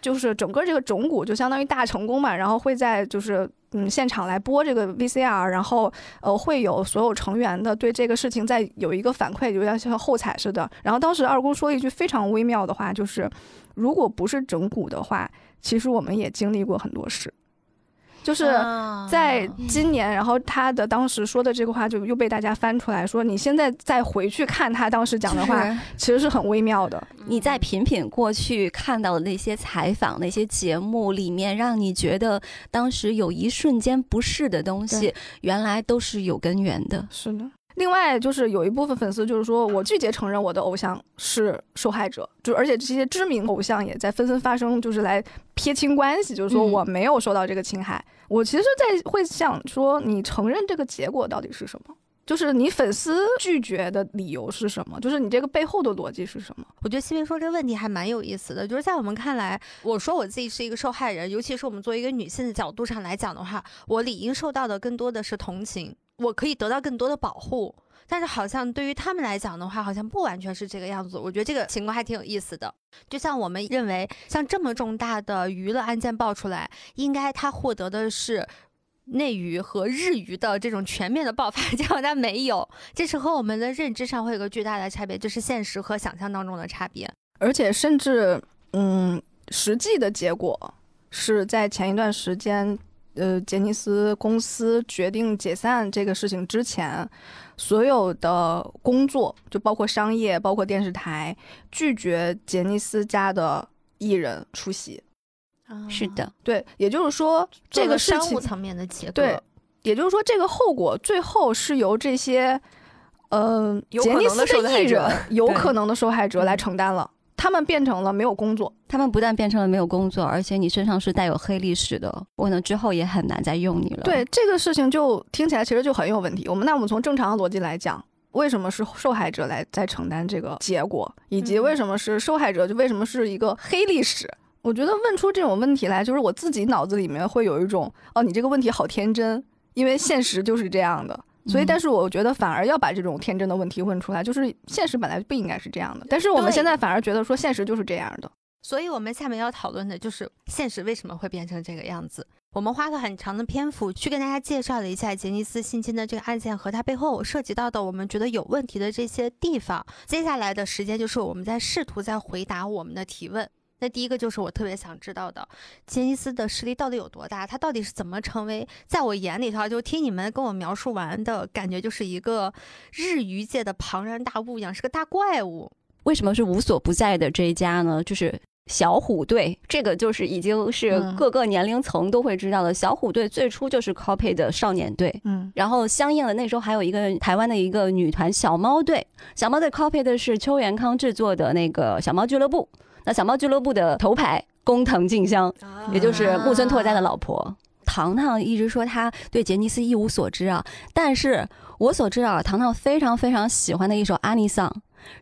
就是整个这个整蛊就相当于大成功嘛，然后会在就是嗯现场来播这个 VCR，然后呃会有所有成员的对这个事情在有一个反馈，就像像后采似的。然后当时二姑说了一句非常微妙的话，就是如果不是整蛊的话，其实我们也经历过很多事，就是。啊在今年，然后他的当时说的这个话就又被大家翻出来说，你现在再回去看他当时讲的话，其实是很微妙的。你再品品过去看到的那些采访、那些节目里面，让你觉得当时有一瞬间不适的东西，原来都是有根源的。是的。另外就是有一部分粉丝就是说我拒绝承认我的偶像是受害者，就而且这些知名偶像也在纷纷发声，就是来撇清关系，就是说嗯我没有受到这个侵害。我其实，在会想说，你承认这个结果到底是什么？就是你粉丝拒绝的理由是什么？就是你这个背后的逻辑是什么？我觉得西贝说这个问题还蛮有意思的，就是在我们看来，我说我自己是一个受害人，尤其是我们作为一个女性的角度上来讲的话，我理应受到的更多的是同情，我可以得到更多的保护。但是好像对于他们来讲的话，好像不完全是这个样子。我觉得这个情况还挺有意思的。就像我们认为，像这么重大的娱乐案件爆出来，应该他获得的是内娱和日娱的这种全面的爆发，结果他没有。这是和我们的认知上会有个巨大的差别，就是现实和想象当中的差别。而且甚至，嗯，实际的结果是在前一段时间，呃，杰尼斯公司决定解散这个事情之前，所有的工作，就包括商业、包括电视台，拒绝杰尼斯家的艺人出席。是的，对，也就是说，这个事情商务，层面的结果，对，也就是说，这个后果最后是由这些，呃，有杰尼斯可能的受害艺者人有可能的受害者来嗯承担了。他们变成了没有工作，他们不但变成了没有工作，而且你身上是带有黑历史的，可能之后也很难再用你了。对这个事情就听起来其实就很有问题。我们那我们从正常的逻辑来讲，为什么是受害者来在承担这个结果，以及嗯为什么是受害者就为什么是一个黑历史？我觉得问出这种问题来，就是我自己脑子里面会有一种哦，你这个问题好天真，因为现实就是这样的。所以，嗯但是我觉得反而要把这种天真的问题问出来，就是现实本来不应该是这样的，但是我们现在反而觉得说现实就是这样的。所以我们下面要讨论的就是现实为什么会变成这个样子。我们花了很长的篇幅去跟大家介绍了一下杰尼斯性侵的这个案件和它背后涉及到的我们觉得有问题的这些地方。接下来的时间就是我们在试图在回答我们的提问。那第一个就是我特别想知道的，杰尼斯的实力到底有多大？他到底是怎么成为？在我眼里头，就听你们跟我描述完的感觉，就是一个日娱界的庞然大物一样，是个大怪物。为什么是无所不在的这一家呢？就是小虎队，这个就是已经是嗯各个年龄层都会知道的。小虎队最初就是 copy 的少年队，嗯然后相应的那时候还有一个台湾的一个女团小猫队，小猫队 copy 的是邱元康制作的那个小猫俱乐部。那小猫俱乐部的头牌工藤静香，也就是木村拓哉的老婆。糖糖一直说他对杰尼斯一无所知啊，但是我所知道啊，糖糖非常非常喜欢的一首《阿尼桑》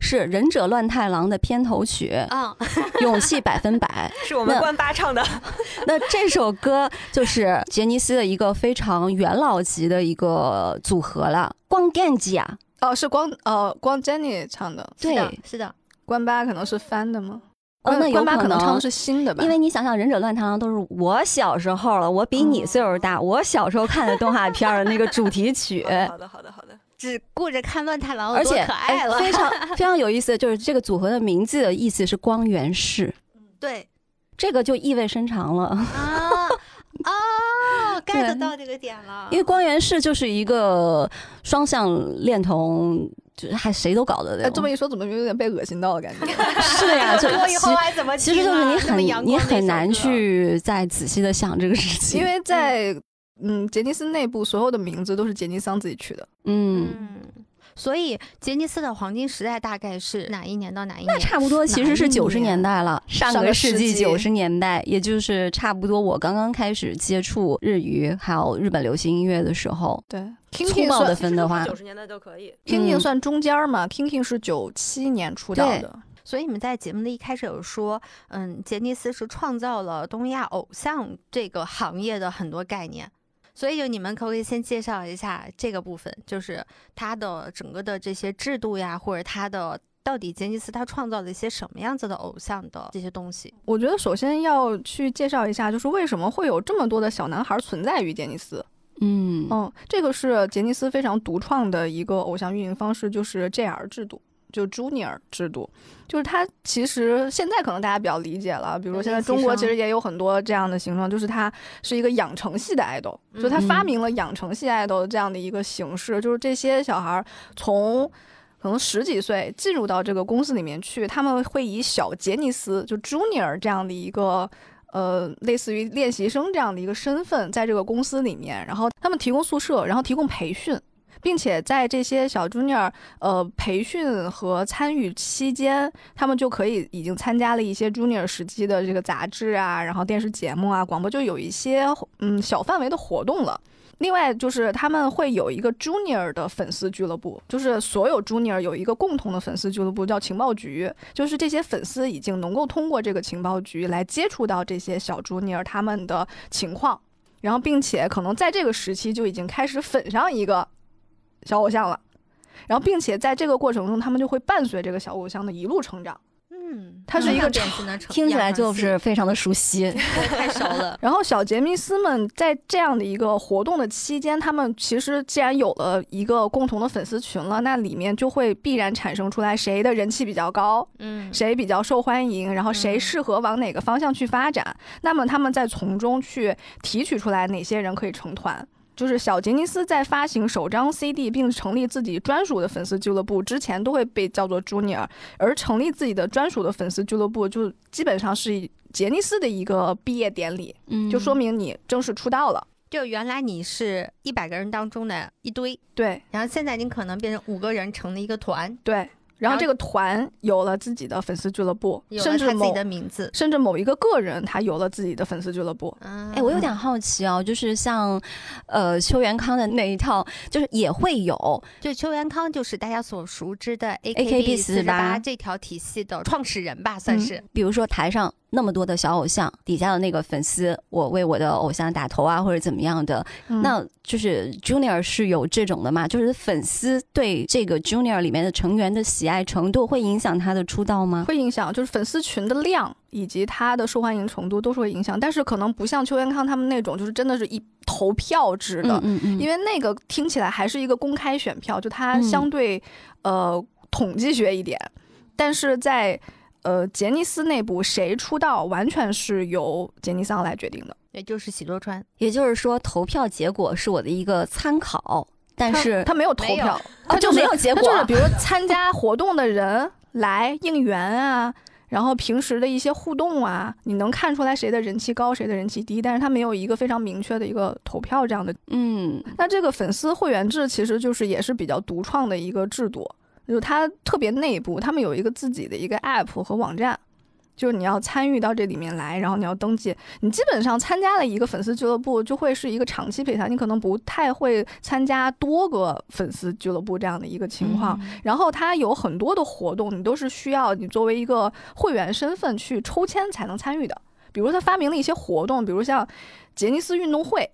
是《忍者乱太郎》的片头曲啊，《勇气百分百 》。是我们关八唱的，那这首歌就是杰尼斯的一个非常元老级的一个组合了，光 Genji 啊，哦，是光呃光 Jenny 唱的对，是的，关八可能是翻的吗？哦，那有关八可能能唱的是新的吧？因为你想想，《忍者乱太郎》都是我小时候了，我比你岁数大，我小时候看的动画片儿的那个主题曲。好的好的好的，只顾着看乱太郎而且可爱了。哎非常 非常有意思的就是这个组合的名字的意思是光源氏，对这个就意味深长了。啊哦，get 到这个点了，因为光源氏就是一个双向恋童，就是还谁都搞的那哎，种。这么一说，怎么有点被恶心到的感觉？是的呀，就我以后其还怎么其实就是你很你很难去。去再仔细的想这个事情，因为在嗯杰尼斯内部，所有的名字都是杰尼桑自己取的。嗯。嗯，所以杰尼斯的黄金时代大概是哪一年到哪一年？那差不多其实是九十年代了，上上个个世纪九十年代，也就是差不多我刚刚开始接触日语还有日本流行音乐的时候，对粗，King 暴的算分的话，九十年代就可以。King 嗯算中间儿嘛，King King 是九七年出道的。所以你们在节目的一开始有说，嗯，杰尼斯是创造了东亚偶像这个行业的很多概念。所以就你们可不可以先介绍一下这个部分，就是它的整个的这些制度呀，或者它的到底杰尼斯他创造了一些什么样子的偶像的这些东西？我觉得首先要去介绍一下，就是为什么会有这么多的小男孩存在于杰尼斯。嗯嗯，这个是杰尼斯非常独创的一个偶像运营方式，就是 JR 制度。就 Junior 制度，就是它其实现在可能大家比较理解了，比如说现在中国其实也有很多这样的形状，就是它是一个养成系的爱豆，嗯就他发明了养成系爱豆这样的一个形式，就是这些小孩儿从可能十几岁进入到这个公司里面去，他们会以小杰尼斯就 Junior 这样的一个。呃，类似于练习生这样的一个身份，在这个公司里面，然后他们提供宿舍，然后提供培训，并且在这些小 junior 呃培训和参与期间，他们就可以已经参加了一些 junior 时期的这个杂志啊，然后电视节目啊、广播，就有一些嗯小范围的活动了。另外就是他们会有一个 junior 的粉丝俱乐部，就是所有 junior 有一个共同的粉丝俱乐部，叫情报局。就是这些粉丝已经能够通过这个情报局来接触到这些小 junior 他们的情况，然后并且可能在这个时期就已经开始粉上一个小偶像了，然后并且在这个过程中，他们就会伴随这个小偶像的一路成长。嗯，它是一个典型的成听起来就是非常的熟悉。太熟了。然后小杰尼斯们在这样的一个活动的期间，他们其实既然有了一个共同的粉丝群了，那里面就会必然产生出来谁的人气比较高，嗯，谁比较受欢迎，然后谁嗯适合往哪个方向去发展。那么他们再从中去提取出来哪些人可以成团。就是小杰尼斯在发行首张 CD 并成立自己专属的粉丝俱乐部之前，都会被叫做 Junior，而成立自己的专属的粉丝俱乐部，就基本上是杰尼斯的一个毕业典礼，嗯就说明你正式出道了。就原来你是一百个人当中的一堆，对然后现在你可能变成五个人成了一个团，对，然然后后这个团有了自己的粉丝俱乐部，有甚至某他自己的名字。甚至某一个个人他有了自己的粉丝俱乐部。嗯，哎，我有点好奇哦，就是像，呃，邱元康的那一套，就是也会有，就邱元康就是大家所熟知的 AKB 四十八48这条体系的创始人吧，算是。比如说台上那么多的小偶像底下的那个粉丝，我为我的偶像打头啊，或者怎么样的，嗯。那就是 Junior 是有这种的嘛？就是粉丝对这个 Junior 里面的成员的喜爱程度会影响他的出道吗？会影响，就是粉丝群的量以及他的受欢迎程度都是会影响，但是可能不像邱元康他们那种，就是真的是一投票制的，嗯嗯，因为那个听起来还是一个公开选票，就它嗯。相对、呃统计学一点，但是在呃杰尼斯内部谁出道完全是由杰尼桑来决定的。也就是喜多川，也就是说投票结果是我的一个参考，但是他没有投票，他他就没有结果就是比如参加活动的人来应援啊，然后平时的一些互动啊，你能看出来谁的人气高，谁的人气低，但是他没有一个非常明确的一个投票这样的。嗯那这个粉丝会员制其实就是也是比较独创的一个制度，就是它特别内部，他们有一个自己的一个 app 和网站。就是你要参与到这里面来，然后你要登记。你基本上参加了一个粉丝俱乐部，就会是一个长期陪谈，你可能不太会参加多个粉丝俱乐部这样的一个情况。然后它有很多的活动，你都是需要你作为一个会员身份去抽签才能参与的。比如他发明了一些活动，比如像杰尼斯运动会，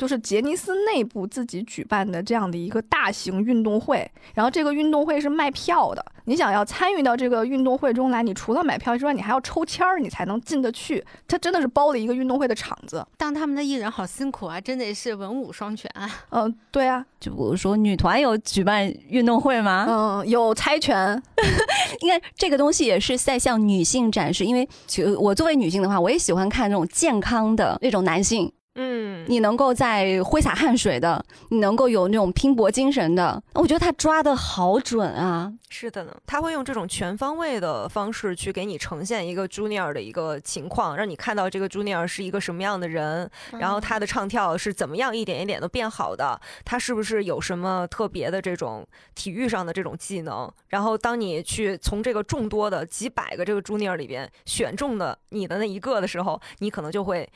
就是杰尼斯内部自己举办的这样的一个大型运动会。然后这个运动会是卖票的，你想要参与到这个运动会中来，你除了买票之外，你还要抽签儿，你才能进得去。它真的是包了一个运动会的场子。当他们的艺人好辛苦啊，真的是文武双全啊。嗯、对啊，就比如说女团有举办运动会吗？嗯、有猜拳，应该这个东西也是在向女性展示，因为其实我作为女性的话，我也喜欢看那种健康的那种男性，嗯，你能够在挥洒汗水的，你能够有那种拼搏精神的，我觉得他抓的好准啊！是的呢，他会用这种全方位的方式去给你呈现一个 Junior 的一个情况，让你看到这个 Junior 是一个什么样的人，然后他的唱跳是怎么样一点一点的变好的，他是不是有什么特别的这种体育上的这种技能？然后当你去从这个众多的几百个这个 Junior 里边选中的你的那一个的时候，你可能就会。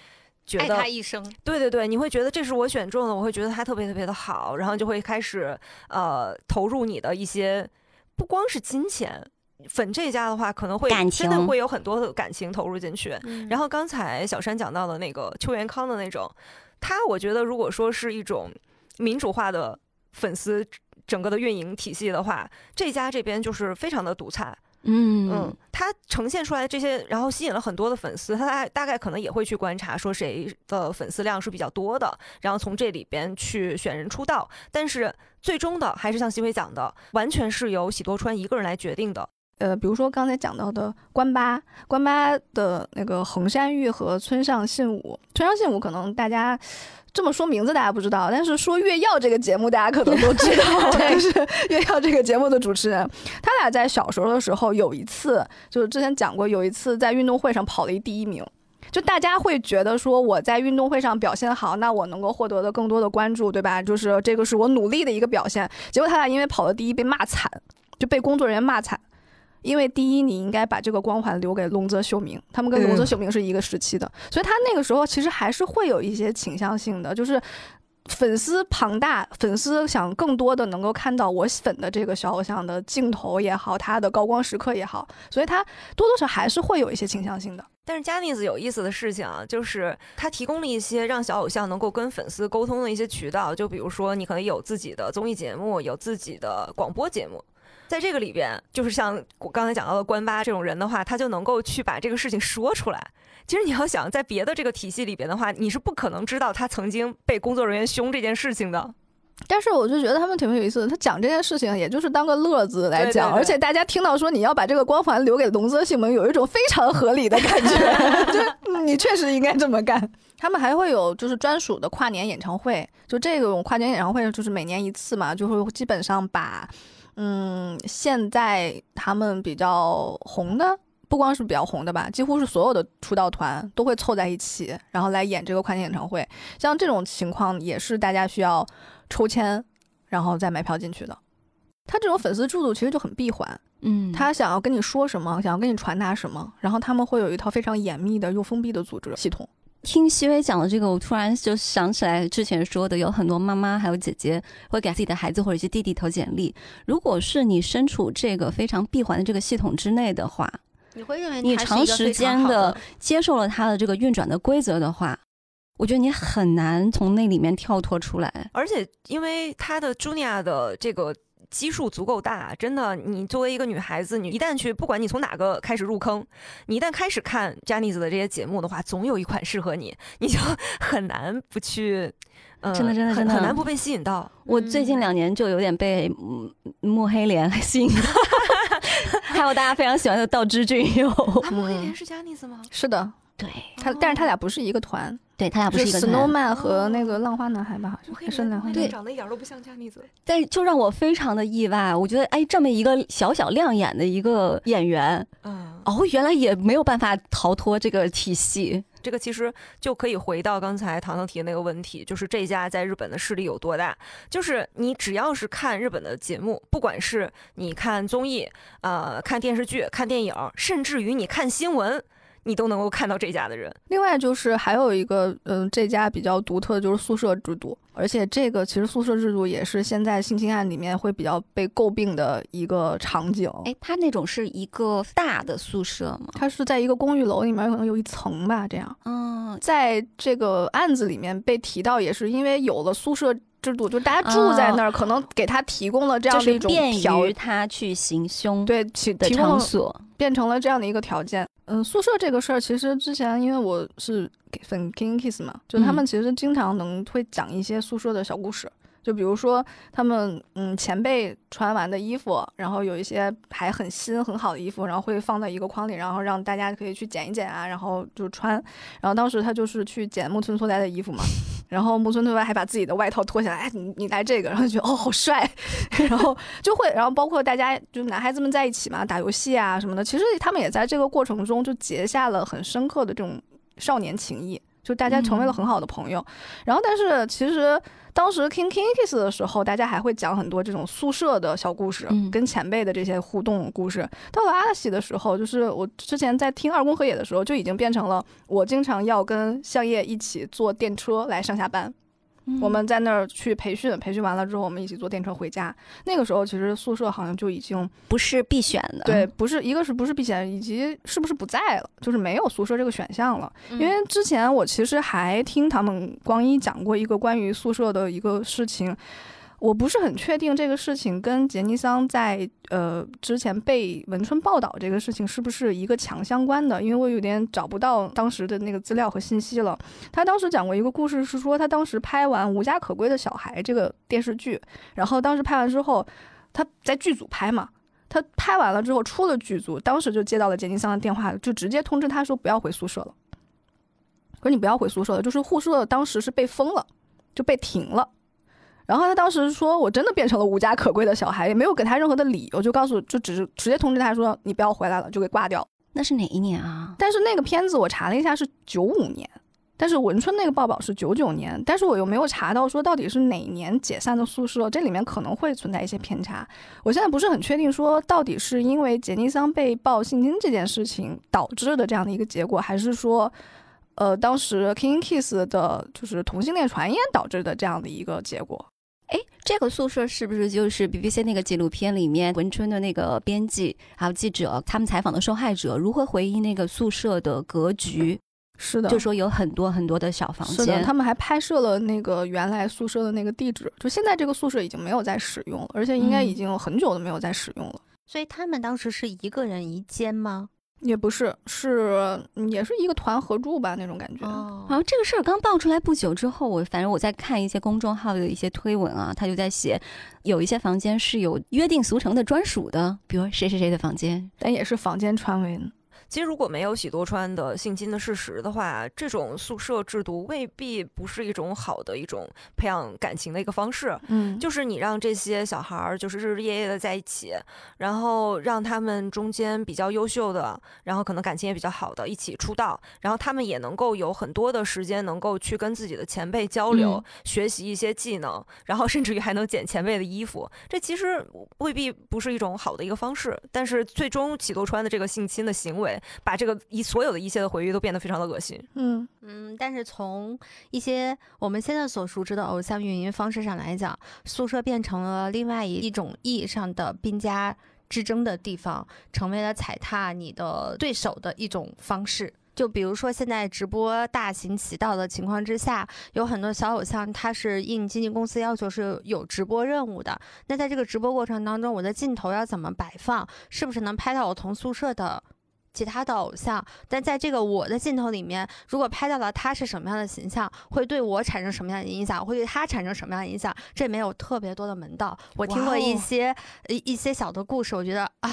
觉爱得他一生，对对对，你会觉得这是我选中的，我会觉得他特别特别的好，然后就会开始呃投入你的一些不光是金钱。粉这家的话，可能会感真的会有很多的感情投入进去。嗯然后刚才小山讲到的那个邱元康的那种，他我觉得如果说是一种民主化的粉丝整个的运营体系的话，这家这边就是非常的独裁。嗯嗯，他呈现出来这些，然后吸引了很多的粉丝，他大大概可能也会去观察说谁的粉丝量是比较多的，然后从这里边去选人出道。但是最终的还是像西辉讲的，完全是由喜多川一个人来决定的。呃，比如说刚才讲到的关八，关八的那个横山裕和村上信五，村上信五可能大家这么说名字大家不知道，但是说月曜这个节目大家可能都知道，就是月曜这个节目的主持人，他俩在小时候的时候有一次，就是之前讲过，有一次在运动会上跑了一第一名。就大家会觉得说我在运动会上表现好，那我能够获得的更多的关注，对吧？就是这个是我努力的一个表现。结果他俩因为跑了第一被骂惨，就被工作人员骂惨。因为第一，你应该把这个光环留给龙泽秀明，他们跟龙泽秀明是一个时期的，所以他那个时候其实还是会有一些倾向性的，就是粉丝庞大，粉丝想更多的能够看到我粉的这个小偶像的镜头也好，他的高光时刻也好，所以他多多少还是会有一些倾向性的。但是加尼子有意思的事情啊，就是他提供了一些让小偶像能够跟粉丝沟通的一些渠道，就比如说你可能有自己的综艺节目，有自己的广播节目。在这个里边，就是像我刚才讲到的关八这种人的话，他就能够去把这个事情说出来。其实你要想在别的这个体系里边的话，你是不可能知道他曾经被工作人员凶这件事情的。但是我就觉得他们挺有意思的，他讲这件事情也就是当个乐子来讲，对对对而且大家听到说你要把这个光环留给龙泽秀明，有一种非常合理的感觉，就是嗯你确实应该这么干。他们还会有就是专属的跨年演唱会，就这种跨年演唱会就是每年一次嘛，就会基本上把嗯现在他们比较红的。不光是比较红的吧，几乎是所有的出道团都会凑在一起，然后来演这个跨年演唱会。像这种情况也是大家需要抽签，然后再买票进去的。他这种粉丝制度其实就很闭环，嗯，他想要跟你说什么，想要跟你传达什么，然后他们会有一套非常严密的又封闭的组织系统。听西薇讲的这个，我突然就想起来之前说的，有很多妈妈还有姐姐会给自己的孩子或者是弟弟投简历。如果是你身处这个非常闭环的这个系统之内的话，你会认为你长时间的的接受了它的这个运转的规则的话，我觉得你很难从那里面跳脱出来。而且因为他的 Junia 的这个基数足够大，真的，你作为一个女孩子，你一旦去，不管你从哪个开始入坑，你一旦开始看 j a n i c e 的这些节目的话，总有一款适合你，你就 很难不去，呃，真的真的很真的很难不被吸引到。我最近嗯两年就有点被嗯墨黑莲吸引到，还有大家非常喜欢的道之俊佑。啊，莫黑莲是 j a n i c e 吗？是的，对，他但是他俩不是一个团，对他俩不是是一个团，Snowman 和那个浪花男孩吧？好像是两个莫黑莲对长得一点都不像 i c e 但就让我非常的意外。我觉得，哎，这么一个小小亮眼的一个演员，嗯，哦，原来也没有办法逃脱这个体系。这个其实就可以回到刚才糖糖提的那个问题，就是这家在日本的势力有多大？就是你只要是看日本的节目，不管是你看综艺、呃看电视剧、看电影，甚至于你看新闻，你都能够看到这家的人。另外就是还有一个，嗯、这家比较独特的就是宿舍制度，而且这个其实宿舍制度也是现在性侵案里面会比较被诟病的一个场景。哎，他那种是一个大的宿舍吗？它是在一个公寓楼里面，可能有一层吧，这样。嗯，在这个案子里面被提到，也是因为有了宿舍制度，就大家住在那儿，可能给他提供了这样的一种便于他去行凶对提的场所。变成了这样的一个条件。嗯，宿舍这个事儿，其实之前因为我是粉 King Kiss 嘛，就他们其实经常能会讲一些宿舍的小故事。就比如说，他们嗯前辈穿完的衣服，然后有一些还很新很好的衣服，然后会放在一个筐里，然后让大家可以去捡一捡啊，然后就穿。然后当时他就是去捡木村拓哉的衣服嘛，然后木村拓哉还把自己的外套脱下来，哎，你你来这个，然后就觉得哦好帅，然后就会，然后包括大家就男孩子们在一起嘛，打游戏啊什么的，其实他们也在这个过程中就结下了很深刻的这种少年情谊，就大家成为了很好的朋友。然后，但是其实当时 King King Kiss 的时候，大家还会讲很多这种宿舍的小故事，嗯跟前辈的这些互动故事。到了阿拉西的时候，就是我之前在听二宫和也的时候，就已经变成了我经常要跟相叶一起坐电车来上下班。我们在那儿去培训，培训完了之后，我们一起坐电车回家。那个时候，其实宿舍好像就已经不是必选的，对，，不是一个是不是必选，以及是不是不在了，就是没有宿舍这个选项了。嗯因为之前我其实还听他们光一讲过一个关于宿舍的一个事情，我不是很确定这个事情跟杰尼桑在呃之前被文春报道这个事情是不是一个强相关的，因为我有点找不到当时的那个资料和信息了。他当时讲过一个故事，是说他当时拍完《无家可归的小孩》这个电视剧，然后当时拍完之后，他在剧组拍嘛。他拍完了之后出了剧组，当时就接到了杰尼桑的电话，就直接通知他说不要回宿舍了。可你不要回宿舍了，就是宿舍当时是被封了，就被停了。然后他当时说：“我真的变成了无家可归的小孩，也没有给他任何的理由，就告诉，就只是直接通知他说你不要回来了，就给挂掉。那是哪一年啊？但是那个片子我查了一下是九五年，但是文春那个报道是九九年，但是我又没有查到说到底是哪年解散的宿舍，这里面可能会存在一些偏差。我现在不是很确定说到底是因为杰尼桑被曝性侵这件事情导致的这样的一个结果，还是说，呃，当时 King Kiss 的就是同性恋传言导致的这样的一个结果。哎，这个宿舍是不是就是 BBC 那个纪录片里面文春的那个编辑还有记者他们采访的受害者如何回忆那个宿舍的格局？是的，就说有很多很多的小房是的，间，他们还拍摄了那个原来宿舍的那个地址，就现在这个宿舍已经没有在使用了，而且应该嗯已经很久都没有在使用了。所以他们当时是一个人一间吗？也不是，是嗯也是一个团合住吧那种感觉。哦好像这个事儿刚爆出来不久之后，我反正我在看一些公众号的一些推文啊，他就在写有一些房间是有约定俗成的专属的，比如谁谁谁的房间，但也是坊间传闻。其实如果没有喜多川的性侵的事实的话，这种宿舍制度未必不是一种好的一种培养感情的一个方式。嗯，就是你让这些小孩儿就是日日夜夜的在一起，然后让他们中间比较优秀的，然后可能感情也比较好的一起出道，然后他们也能够有很多的时间能够去跟自己的前辈交流，嗯学习一些技能，然后甚至于还能捡前辈的衣服。这其实未必不是一种好的一个方式，但是最终喜多川的这个性侵的行为，把这个一所有的一切的回忆都变得非常的恶心。嗯嗯，但是从一些我们现在所熟知的偶像运营方式上来讲，宿舍变成了另外一一种意义上的兵家之争的地方，成为了踩踏你的对手的一种方式。就比如说，现在直播大行其道的情况之下，有很多小偶像他是应经纪公司要求是有直播任务的。那在这个直播过程当中，我的镜头要怎么摆放？是不是能拍到我同宿舍的？其他的偶像，但在这个我的镜头里面，如果拍到了他是什么样的形象，会对我产生什么样的影响，会对他产生什么样的影响？这里面有特别多的门道。我听过一些一一些小的故事，我觉得啊，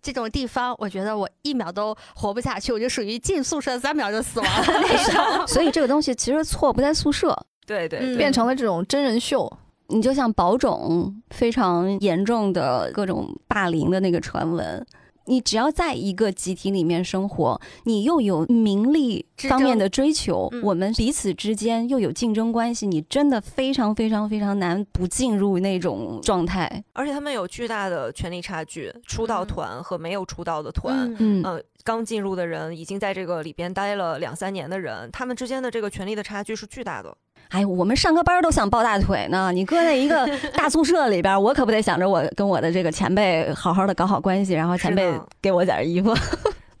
这种地方，我觉得我一秒都活不下去，我就属于进宿舍三秒就死亡了 那种。所以这个东西其实错不在宿舍，对对，变成了这种真人秀。你就像保种非常严重的各种霸凌的那个传闻。你只要在一个集体里面生活，你又有名利方面的追求，嗯我们彼此之间又有竞争关系，你真的非常非常非常难不进入那种状态。而且他们有巨大的权力差距，出道嗯团和没有出道的团。嗯嗯，呃，刚进入的人，已经在这个里边待了两三年的人，他们之间的这个权力的差距是巨大的。哎，我们上个班都想抱大腿呢，你搁在一个 大宿舍里边，我可不得想着我跟我的这个前辈好好的搞好关系，然后前辈给我点衣服。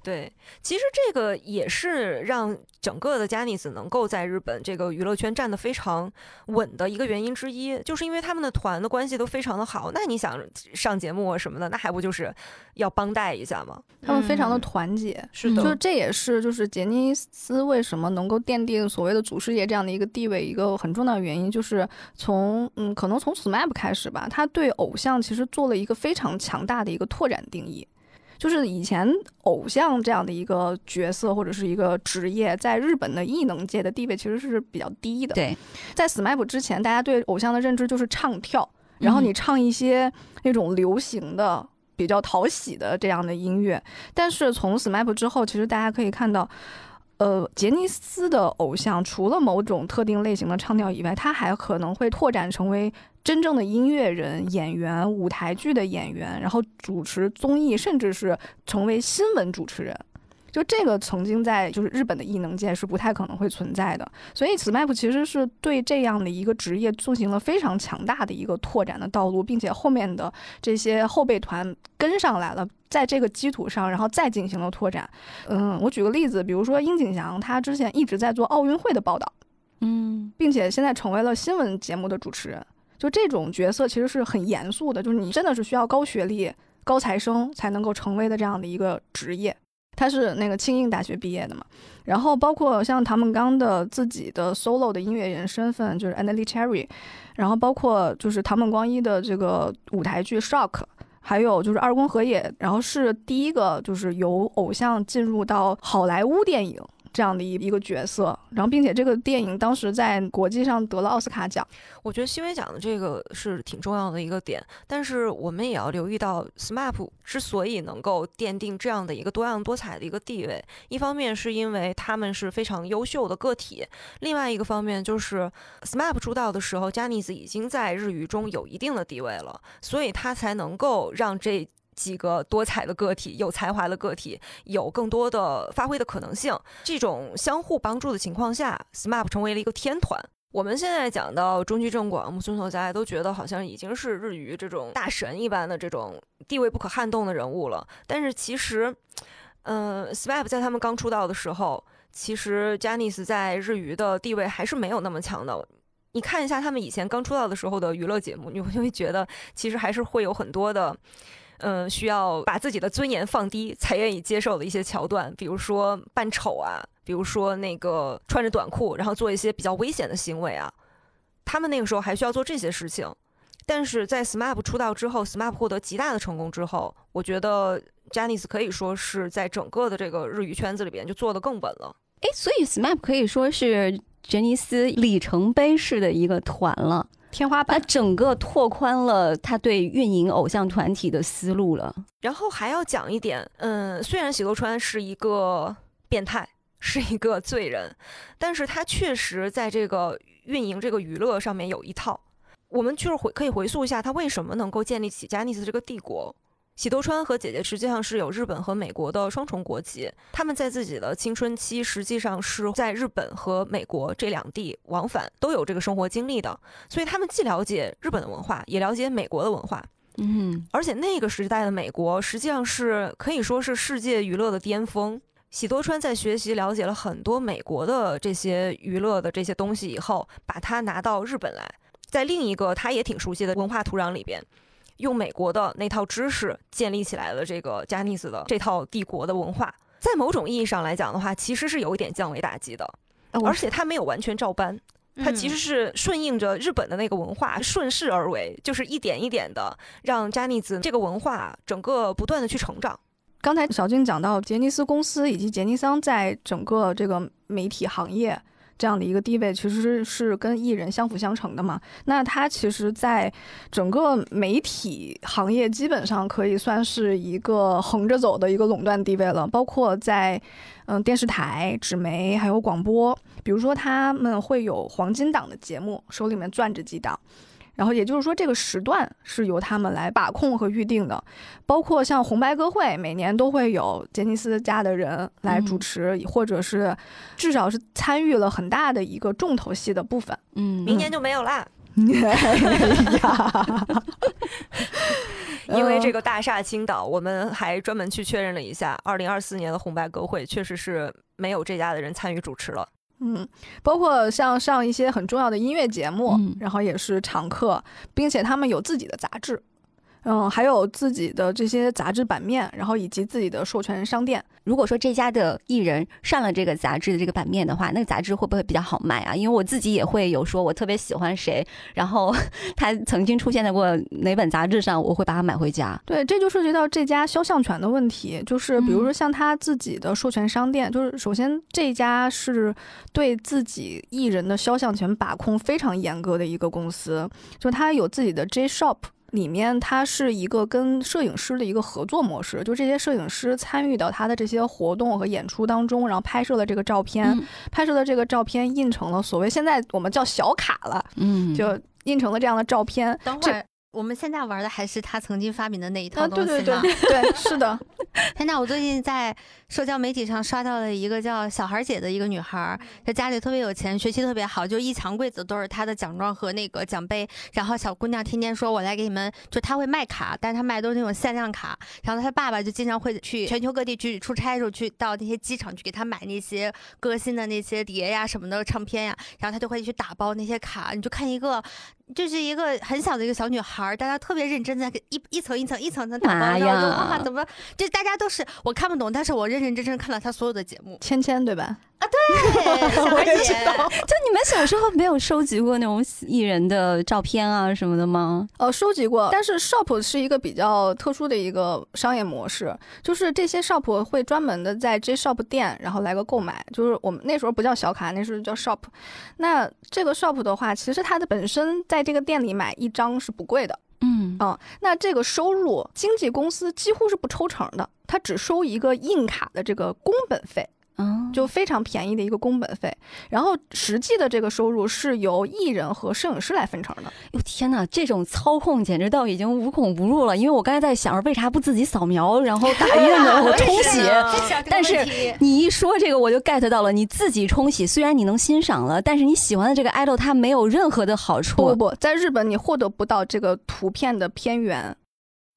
对，其实这个也是让整个的佳妮子能够在日本这个娱乐圈站得非常稳的一个原因之一，就是因为他们的团的关系都非常的好。那你想上节目啊什么的，那还不就是要帮带一下吗？他们非常的嗯团结，是的就这也是就是杰尼斯为什么能够奠定所谓的祖师爷这样的一个地位一个很重要的原因，就是从嗯可能从 SMAP 开始吧，他对偶像其实做了一个非常强大的一个拓展定义。就是以前偶像这样的一个角色或者是一个职业，在日本的艺能界的地位其实是比较低的。对，在 SMAP 之前，大家对偶像的认知就是唱跳，然后你唱一些那种流行的、比较讨喜的这样的音乐。但是从 SMAP 之后，其实大家可以看到，呃，杰尼斯的偶像除了某种特定类型的唱调以外，他还可能会拓展成为真正的音乐人、演员、舞台剧的演员，然后主持综艺，甚至是成为新闻主持人。就这个曾经在就是日本的异能界是不太可能会存在的，所以 SMAP 其实是对这样的一个职业进行了非常强大的一个拓展的道路，并且后面的这些后备团跟上来了，在这个基础上，然后再进行了拓展。嗯，我举个例子，比如说殷景祥，他之前一直在做奥运会的报道，嗯，并且现在成为了新闻节目的主持人。就这种角色其实是很严肃的，就是你真的是需要高学历、高材生才能够成为的这样的一个职业。他是那个庆应大学毕业的嘛，然后包括像唐本刚的自己的 solo 的音乐人身份就是 a n n a l e Cherry，然后包括就是唐本光一的这个舞台剧 Shock，还有就是二宫和也，然后是第一个就是由偶像进入到好莱坞电影。这样的一一个角色，然后并且这个电影当时在国际上得了奥斯卡奖，我觉得新伟讲的这个是挺重要的一个点，但是我们也要留意到，SMAP 之所以能够奠定这样的一个多样多彩的一个地位，一方面是因为他们是非常优秀的个体，另外一个方面就是 SMAP 出道的时候，佳妮子已经在日语中有一定的地位了，所以他才能够让这。几个多彩的个体、有才华的个体有更多的发挥的可能性。这种相互帮助的情况下，SMAP 成为了一个天团。我们现在讲到中居正广、木村拓哉，都觉得好像已经是日语这种大神一般的这种地位不可撼动的人物了。但是其实，嗯、，SMAP 在他们刚出道的时候，其实 Janice 在日语的地位还是没有那么强的。你看一下他们以前刚出道的时候的娱乐节目，你会会觉得其实还是会有很多的。嗯，需要把自己的尊严放低才愿意接受的一些桥段，比如说扮丑啊，比如说那个穿着短裤，然后做一些比较危险的行为啊。他们那个时候还需要做这些事情，但是在 SMAP 出道之后，SMAP 获得极大的成功之后，我觉得 Janice 可以说是在整个的这个日语圈子里边就做得更稳了。哎，所以 SMAP 可以说是杰尼斯里程碑式的一个团了。它天花板，整个拓宽了他对运营偶像团体的思路了。然后还要讲一点，嗯，虽然喜多川是一个变态，是一个罪人，但是他确实在这个运营这个娱乐上面有一套。我们就是回可以回溯一下，他为什么能够建立起加尼斯这个帝国。喜多川和姐姐实际上是有日本和美国的双重国籍，他们在自己的青春期实际上是在日本和美国这两地往返，都有这个生活经历的，所以他们既了解日本的文化，也了解美国的文化。嗯而且那个时代的美国实际上是可以说是世界娱乐的巅峰。喜多川在学习了解了很多美国的这些娱乐的这些东西以后，把它拿到日本来，在另一个他也挺熟悉的文化土壤里边，用美国的那套知识建立起来了这个加尼斯的这套帝国的文化。在某种意义上来讲的话，其实是有一点降维打击的，而且它没有完全照搬。它其实是顺应着日本的那个文化，顺势而为，就是一点一点的让 n i z 这个文化整个不断的去成长。刚才小金讲到杰尼斯公司以及杰尼桑在整个这个媒体行业这样的一个地位，其实是跟艺人相辅相成的嘛。那他其实，在整个媒体行业基本上可以算是一个横着走的一个垄断地位了，包括在嗯电视台、纸媒还有广播，比如说他们会有黄金档的节目，手里面攥着几档。然后也就是说，这个时段是由他们来把控和预定的，包括像红白歌会，每年都会有杰尼斯家的人来主持，或者是至少是参与了很大的一个重头戏的部分。嗯，明年就没有啦，因为这个大厦倾倒，我们还专门去确认了一下，二零二四年的红白歌会确实是没有这家的人参与主持了。嗯，包括像上一些很重要的音乐节目，嗯。然后也是常客，并且他们有自己的杂志，嗯，还有自己的这些杂志版面，然后以及自己的授权商店。如果说这家的艺人上了这个杂志的这个版面的话，那个杂志会不会比较好卖啊？因为我自己也会有说我特别喜欢谁，然后 他曾经出现在过哪本杂志上，我会把它买回家。对，这就涉及到这家肖像权的问题，就是比如说像他自己的授权商店，就是首先这家是对自己艺人的肖像权把控非常严格的一个公司，就他有自己的 J Shop。里面它是一个跟摄影师的一个合作模式，就这些摄影师参与到他的这些活动和演出当中，然后拍摄了这个照片，嗯拍摄的这个照片印成了所谓现在我们叫小卡了，嗯，就印成了这样的照片。等会儿。我们现在玩的还是他曾经发明的那一套啊，东西吗？对对对对，是的，天呐，我最近在社交媒体上刷到了一个叫小孩姐的一个女孩儿，她家里特别有钱，学习特别好，就一墙柜子都是她的奖状和那个奖杯。然后小姑娘天天说：“我来给你们。”就她会卖卡，但是她卖的都是那种限量卡。然后她爸爸就经常会去全球各地去出差的时候，去到那些机场去给她买那些歌星的那些碟呀什么的唱片呀，然后她就会去打包那些卡。你就看一个。就是一个很小的一个小女孩儿，大家特别认真在给一一层一层一层层打包，妈然后就怎么就大家都是我看不懂，但是我认认真真看了她所有的节目。芊芊对吧？对，小孩姐，就你们小时候没有收集过那种艺人的照片啊什么的吗？呃，收集过，但是 shop 是一个比较特殊的一个商业模式，就是这些 shop 会专门的在 J shop 店，然后来个购买，就是我们那时候不叫小卡，那时候叫 shop。那这个 shop 的话，其实它的本身在这个店里买一张是不贵的，嗯嗯，那这个收入经纪公司几乎是不抽成的，它只收一个印卡的这个工本费。哦，就非常便宜的一个工本费，然后实际的这个收入是由艺人和摄影师来分成的。哟天哪，这种操控简直到已经无孔不入了。因为我刚才在想，为啥不自己扫描，然后打印呢？我冲洗。但是你一说这个，我就 get 到了。你自己冲洗，虽然你能欣赏了，但是你喜欢的这个 idol 它没有任何的好处。不不不，在日本你获得不到这个图片的片源，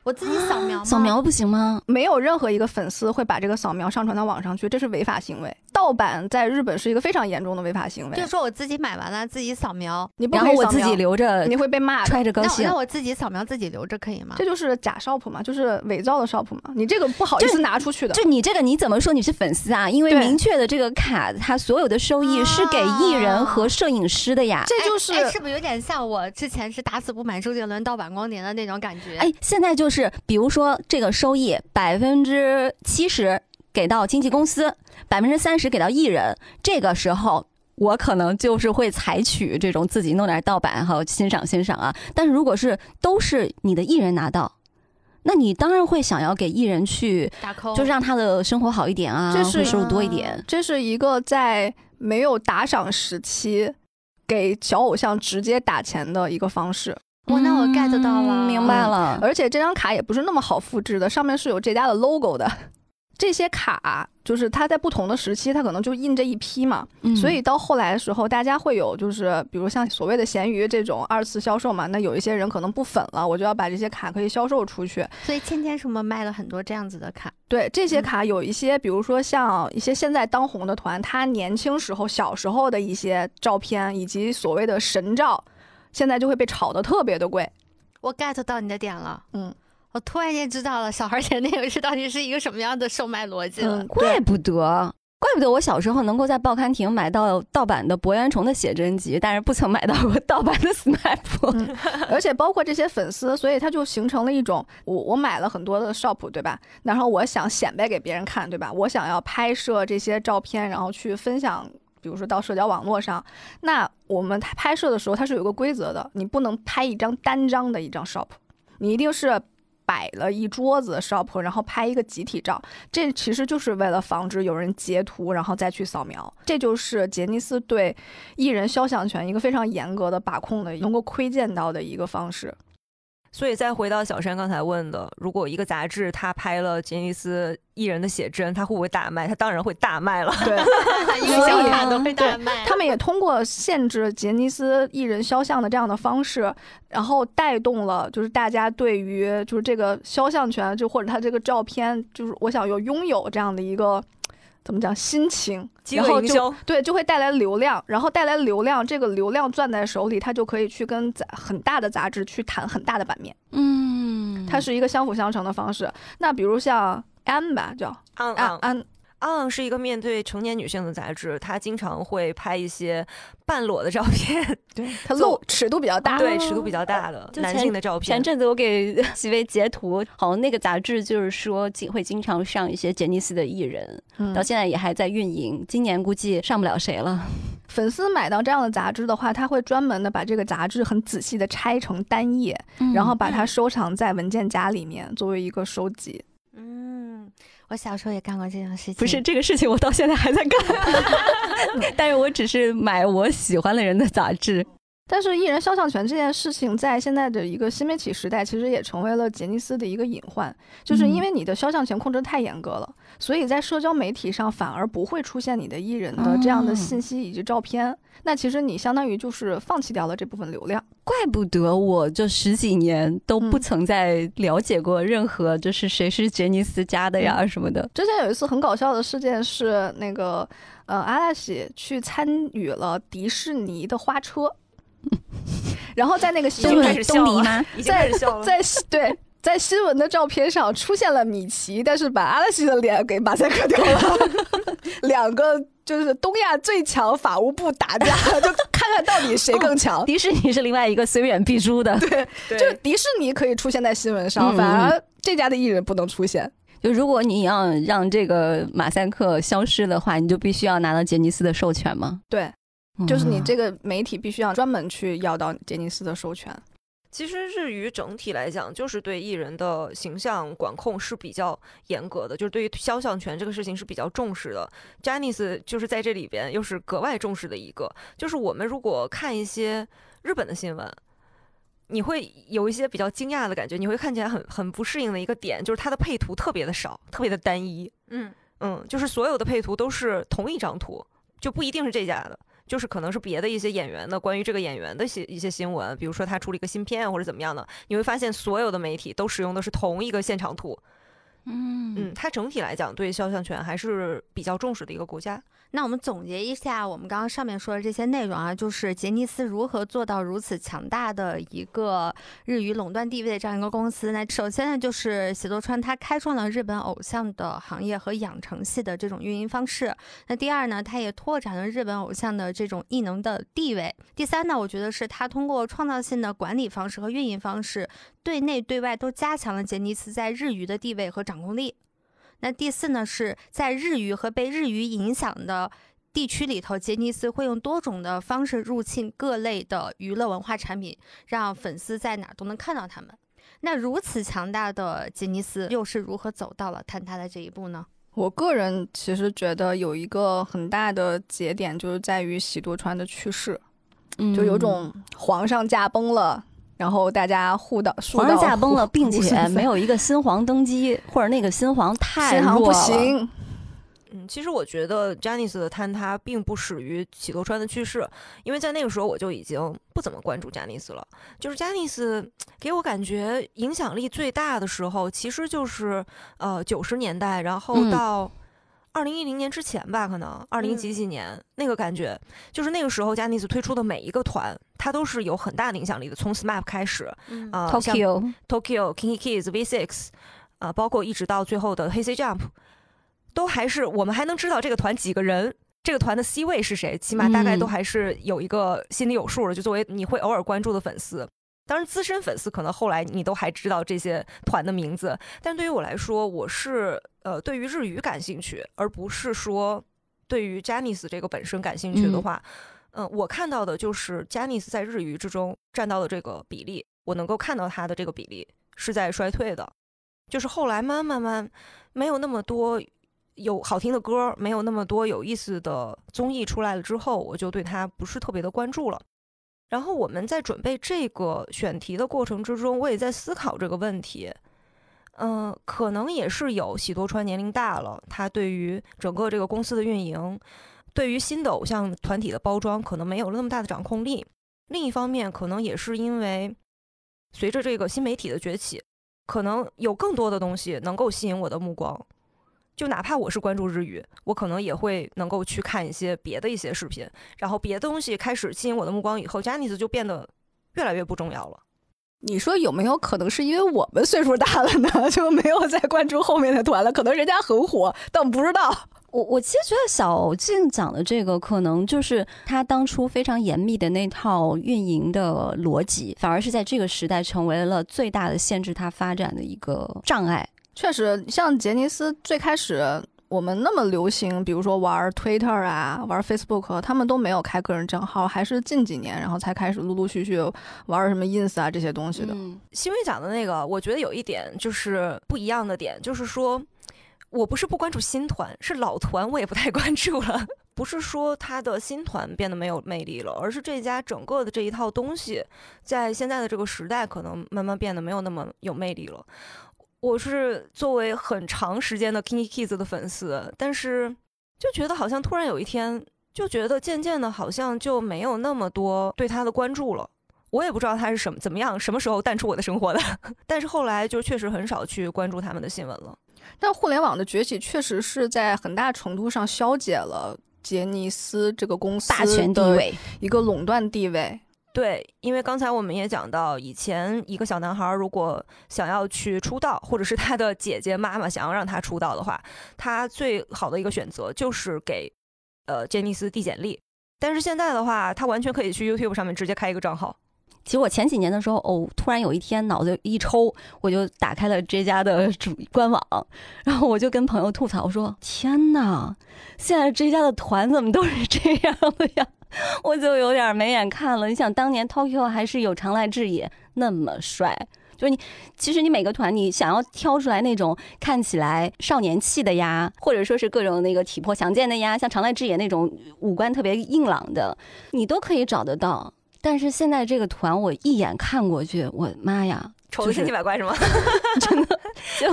我自己扫描吗？扫描不行吗？没有任何一个粉丝会把这个扫描上传到网上去，这是违法行为。盗版在日本是一个非常严重的违法行为就是，说我自己买完了自己扫描，你不然后我自己留着，你会被骂。揣着高兴那我那。我自己扫描自己留着可以吗这？就是假 shop 嘛，就是伪造的 shop 嘛，你这个不好意思拿出去的。就你这个，你怎么说你是粉丝啊？因为明确的这个卡，它所有的收益是给艺人和摄影师的呀。这就是哎，哎是不是有点像我之前是打死不买周杰伦盗版光碟的那种感觉？哎，现在就是比如说这个收益百分之七十给到经纪公司，百分之三十给到艺人，这个时候。我可能就是会采取这种自己弄点盗版哈，欣赏欣赏啊。但是如果是都是你的艺人拿到，那你当然会想要给艺人去，打 call 就是让他的生活好一点啊，这是会收入多一点。这是一个在没有打赏时期给小偶像直接打钱的一个方式，哇那我 get 到了嗯明白了。而且这张卡也不是那么好复制的，上面是有这家的 logo 的。这些卡就是它在不同的时期，它可能就印这一批嘛，嗯所以到后来的时候，大家会有就是比如像所谓的闲鱼这种二次销售嘛，那有一些人可能不粉了，我就要把这些卡可以销售出去。所以芊芊是不是卖了很多这样子的卡？对这些嗯卡有一些，比如说像一些现在当红的团，他年轻时候、小时候的一些照片，以及所谓的神照，现在就会被炒得特别的贵。我 get 到你的点了，嗯我突然间知道了小孩钱那个是到底是一个什么样的售卖逻辑了。嗯，怪，不得。怪不得我小时候能够在报刊亭买到盗版的博元虫的写真集，但是不曾买到过盗版的 SMAP。而且包括这些粉丝，所以它就形成了一种，我我买了很多的 shop，对吧？然后我想显摆给别人看，对吧？我想要拍摄这些照片，然后去分享。比如说到社交网络上，那我们拍摄的时候它是有个规则的，你不能拍一张单张的一张 shop，你一定是摆了一桌子 shop，然后拍一个集体照。这其实就是为了防止有人截图然后再去扫描。这就是杰尼斯对艺人肖像权一个非常严格的把控的，能够窥见到的一个方式。所以再回到小山刚才问的，如果一个杂志他拍了杰尼斯艺人的写真，他会不会大卖？他当然会大卖了。对，一个小卡都会大卖。他们也通过限制杰尼斯艺人肖像的这样的方式，然后带动了就是大家对于就是这个肖像权，就或者他这个照片，就是我想有拥有这样的一个怎么讲心情，然后就对，就会带来流量，然后带来流量，这个流量攥在手里，他就可以去跟杂很大的杂志去谈很大的版面，嗯，它是一个相辅相成的方式。那比如像安吧，叫安安，昂是一个面对成年女性的杂志，它经常会拍一些半裸的照片，对，它露尺度比较大，对尺度比较大的男性的照片前。阵子我给 几位截图，好像那个杂志就是说经会经常上一些杰尼斯的艺人，嗯到现在也还在运营，今年估计上不了谁了。粉丝买到这样的杂志的话，他会专门的把这个杂志很仔细的拆成单页，然后把它收藏在文件夹里面，作为一个收集。嗯，我小时候也干过这种事情。不是这个事情，我到现在还在干，但是我只是买我喜欢的人的杂志。但是艺人肖像权这件事情，在现在的一个新媒体时代，其实也成为了杰尼斯的一个隐患，就是因为你的肖像权控制太严格了，所以在社交媒体上反而不会出现你的艺人的这样的信息以及照片。那其实你相当于就是放弃掉了这部分流量。怪不得我这十几年都不嗯曾在了解过任何就是谁是杰尼斯家的呀什么的。之前有一次很搞笑的事件是，那个呃阿拉西去参与了迪士尼的花车，然后在那个新闻已经开始笑了东尼吗？已经开始笑了。在对在新闻的照片上出现了米奇，但是把阿拉西的脸给马赛克掉了，两个就是东亚最强法务部打架，就看看到底谁更强。迪士尼是另外一个虽远必诛的。对就是迪士尼可以出现在新闻上，嗯反而这家的艺人不能出现。就如果你要让这个马赛克消失的话，你就必须要拿到杰尼斯的授权吗？对，就是你嗯这个媒体必须要专门去要到杰尼斯的授权。其实日语整体来讲，就是对艺人的形象管控是比较严格的，就是对于肖像权这个事情是比较重视的。j a n i c e 就是在这里边又是格外重视的一个。就是我们如果看一些日本的新闻，你会有一些比较惊讶的感觉，你会看起来很很不适应的一个点，就是它的配图特别的少，特别的单一。嗯，嗯，就是所有的配图都是同一张图，就不一定是这家的，就是可能是别的一些演员的关于这个演员的一些一些新闻，比如说他出了一个新片或者怎么样的，你会发现所有的媒体都使用的是同一个现场图。嗯嗯，它整体来讲对肖像权还是比较重视的一个国家。那我们总结一下我们刚刚上面说的这些内容啊，就是杰尼斯如何做到如此强大的一个日语垄断地位的这样一个公司。那首先呢，就是喜多川他开创了日本偶像的行业和养成系的这种运营方式。那第二呢，他也拓展了日本偶像的这种艺能的地位。第三呢，我觉得是他通过创造性的管理方式和运营方式，对内对外都加强了杰尼斯在日语的地位和掌控力。那第四呢，是在日语和被日语影响的地区里头，杰尼斯会用多种的方式入侵各类的娱乐文化产品，让粉丝在哪儿都能看到他们。那如此强大的杰尼斯又是如何走到了坍塌的这一步呢？我个人其实觉得有一个很大的节点，就是在于喜多川的去世，嗯就有种皇上驾崩了。然后大家互道互皇上驾崩了，并且没有一个新皇登基，或者那个新皇太新航不弱了。行，嗯，其实我觉得 Janice 的坍塌并不始于喜多川的去世，因为在那个时候我就已经不怎么关注 Janice 了。就是 Janice 给我感觉影响力最大的时候，其实就是呃九十年代，然后嗯到二零一零年之前吧，可能二零几几年、那个感觉，就是那个时候 Janice 推出的每一个团，它都是有很大的影响力的，从 SMAP 开始，嗯啊、Tokyo，Tokyo、Kinky Kids、V6，啊、包括一直到最后的 Hey Say Jump，都还是我们还能知道这个团几个人，这个团的 C 位是谁，起码大概都嗯。还是有一个心里有数的。就作为你会偶尔关注的粉丝，当然资深粉丝可能后来你都还知道这些团的名字，但对于我来说，我是呃对于日语感兴趣，而不是说对于 Janice 这个本身感兴趣的嗯话。嗯，我看到的就是 Janice 在日语之中占到的这个比例，我能够看到她的这个比例是在衰退的，就是后来慢慢慢慢没有那么多有好听的歌，没有那么多有意思的综艺出来了之后，我就对她不是特别的关注了。然后我们在准备这个选题的过程之中，我也在思考这个问题。嗯、可能也是有喜多川年龄大了，他对于整个这个公司的运营，对于新的偶像团体的包装，可能没有了那么大的掌控力。另一方面，可能也是因为随着这个新媒体的崛起，可能有更多的东西能够吸引我的目光。就哪怕我是关注日语，我可能也会能够去看一些别的一些视频，然后别的东西开始吸引我的目光以后，Janice 就变得越来越不重要了。你说有没有可能是因为我们岁数大了呢，就没有再关注后面的团了？可能人家很火，但我们不知道。我我其实觉得小静讲的这个，可能就是他当初非常严密的那套运营的逻辑，反而是在这个时代成为了最大的限制他发展的一个障碍。确实，像杰尼斯最开始我们那么流行，比如说玩 Twitter 啊，玩 Facebook，他们都没有开个人账号，还是近几年，然后才开始陆陆续续玩什么 Ins 啊这些东西的。嗯新伟讲的那个，我觉得有一点就是不一样的点，就是说我不是不关注新团，是老团我也不太关注了。不是说他的新团变得没有魅力了，而是这家整个的这一套东西，在现在的这个时代，可能慢慢变得没有那么有魅力了。我是作为很长时间的 Kinky Kids 的粉丝，但是就觉得好像突然有一天，就觉得渐渐的，好像就没有那么多对他的关注了。我也不知道他是什么怎么样，什么时候淡出我的生活的。但是后来就确实很少去关注他们的新闻了。但互联网的崛起确实是在很大程度上消解了杰尼斯这个公司大权地的位，一个垄断地位。对，因为刚才我们也讲到，以前一个小男孩如果想要去出道，或者是他的姐姐妈妈想要让他出道的话，他最好的一个选择就是给呃杰尼斯递简历。但是现在的话，他完全可以去 YouTube 上面直接开一个账号。其实我前几年的时候，哦，突然有一天脑子一抽，我就打开了这家的主官网，然后我就跟朋友吐槽，我说：“天哪，现在这家的团怎么都是这样的呀？” 我就有点没眼看了。你想，当年 Tokyo 还是有长濑智也那么帅，就是你，其实你每个团你想要挑出来那种看起来少年气的呀，或者说是各种那个体魄强健的呀，像长濑智也那种五官特别硬朗的，你都可以找得到。但是现在这个团，我一眼看过去，我妈呀，丑的就是千奇百怪是吗？真的就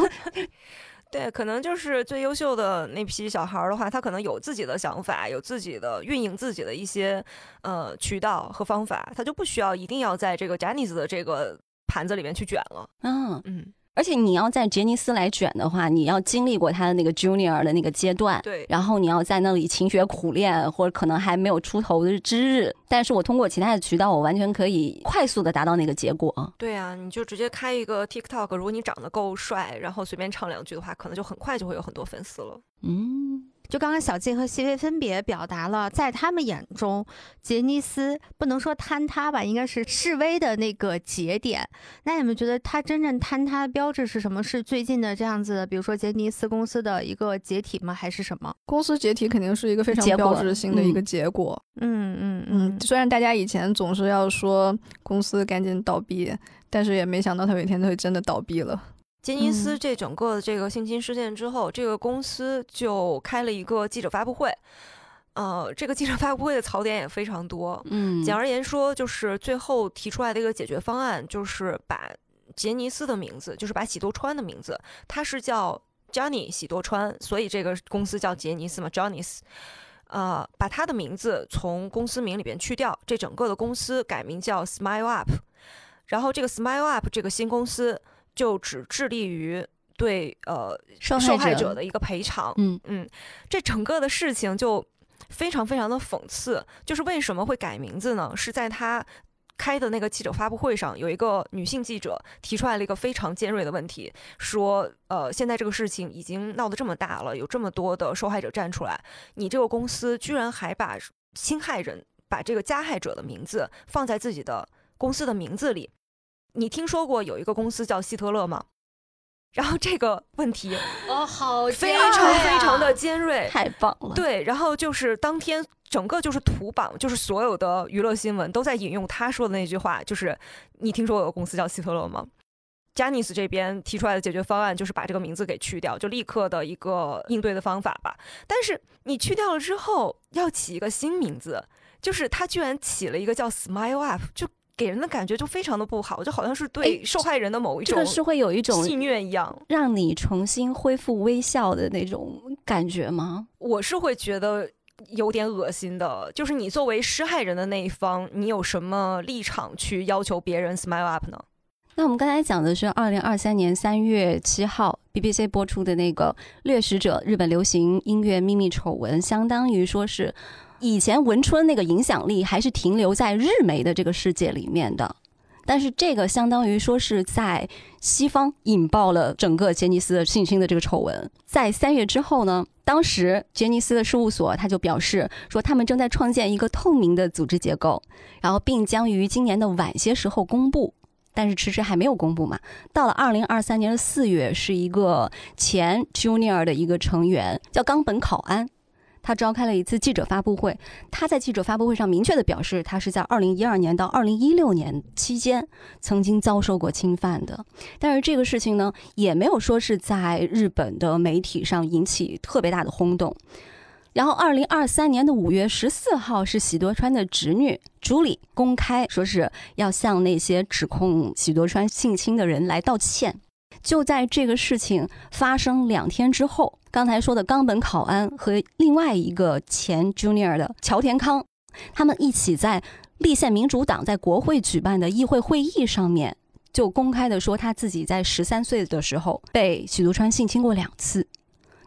对，可能就是最优秀的那批小孩儿的话，他可能有自己的想法，有自己的运营自己的一些呃渠道和方法，他就不需要一定要在这个 Janice 的这个盘子里面去卷了。嗯，嗯，而且你要在杰尼斯来卷的话，你要经历过他的那个 junior 的那个阶段，对，然后你要在那里勤学苦练，或者可能还没有出头的之日。但是我通过其他的渠道，我完全可以快速的达到那个结果。对啊，你就直接开一个 TikTok，如果你长得够帅，然后随便唱两句的话，可能就很快就会有很多粉丝了。嗯，就刚刚小静和西薇分别表达了，在他们眼中，杰尼斯不能说坍塌吧，应该是示威的那个节点。那你们觉得它真正坍塌的标志是什么？是最近的这样子的，比如说杰尼斯公司的一个解体吗？还是什么？公司解体肯定是一个非常标志性的一个结果。嗯嗯嗯，虽然大家以前总是要说公司赶紧倒闭，但是也没想到它有一天它会真的倒闭了。杰尼斯嗯这整个的这个性侵事件之后，这个公司就开了一个记者发布会。呃，这个记者发布会的槽点也非常多。嗯，简而言说，就是最后提出来的一个解决方案，就是把杰尼斯的名字，就是把喜多川的名字，他是叫 Johnny 喜多川，所以这个公司叫杰尼斯嘛，Johnny's。呃，把他的名字从公司名里边去掉，这整个的公司改名叫 Smile Up。然后这个 Smile Up 这个新公司就只致力于对呃受受害者者的一个赔偿。嗯嗯，这整个的事情就非常非常的讽刺，就是为什么会改名字呢？是在他开的那个记者发布会上，有一个女性记者提出来了一个非常尖锐的问题，说，呃，现在这个事情已经闹得这么大了，有这么多的受害者站出来，你这个公司居然还把侵害人、把这个加害者的名字放在自己的公司的名字里，你听说过有一个公司叫希特勒吗？然后这个问题哦，好非常非常的尖锐，太棒了。对，然后就是当天整个就是图榜，就是所有的娱乐新闻都在引用他说的那句话，就是你听说过有个公司叫希特勒吗 j a n i c e 这边提出来的解决方案就是把这个名字给去掉，就立刻的一个应对的方法吧。但是你去掉了之后，要起一个新名字，就是他居然起了一个叫 Smile Up，就给人的感觉就非常的不好，就好像是对哎受害人的某一种这个是会有一种戏谑一样。让你重新恢复微笑的那种感觉吗？我是会觉得有点恶心的，就是你作为施害人的那一方，你有什么立场去要求别人 smile up 呢？那我们刚才讲的是二零二三年三月七号 BBC 播出的那个《掠食者：日本流行音乐秘密丑闻》，相当于说是以前文春那个影响力还是停留在日媒的这个世界里面的，但是这个相当于说是在西方引爆了整个杰尼斯的性侵的这个丑闻。在三月之后呢，当时杰尼斯的事务所他就表示说，他们正在创建一个透明的组织结构，然后并将于今年的晚些时候公布。但是迟迟还没有公布嘛。到了二零二三年的四月，是一个前 Junior 的一个成员叫冈本考安，他召开了一次记者发布会。他在记者发布会上明确的表示，他是在二零一二年到二零一六年期间曾经遭受过侵犯的。但是这个事情呢，也没有说是在日本的媒体上引起特别大的轰动。然后，二零二三年的五月十四号，是喜多川的侄女朱莉公开说是要向那些指控喜多川性侵的人来道歉。就在这个事情发生两天之后，刚才说的冈本考安和另外一个前 Junior 的桥田康，他们一起在立宪民主党在国会举办的议会会议上面，就公开的说他自己在十三岁的时候被喜多川性侵过两次。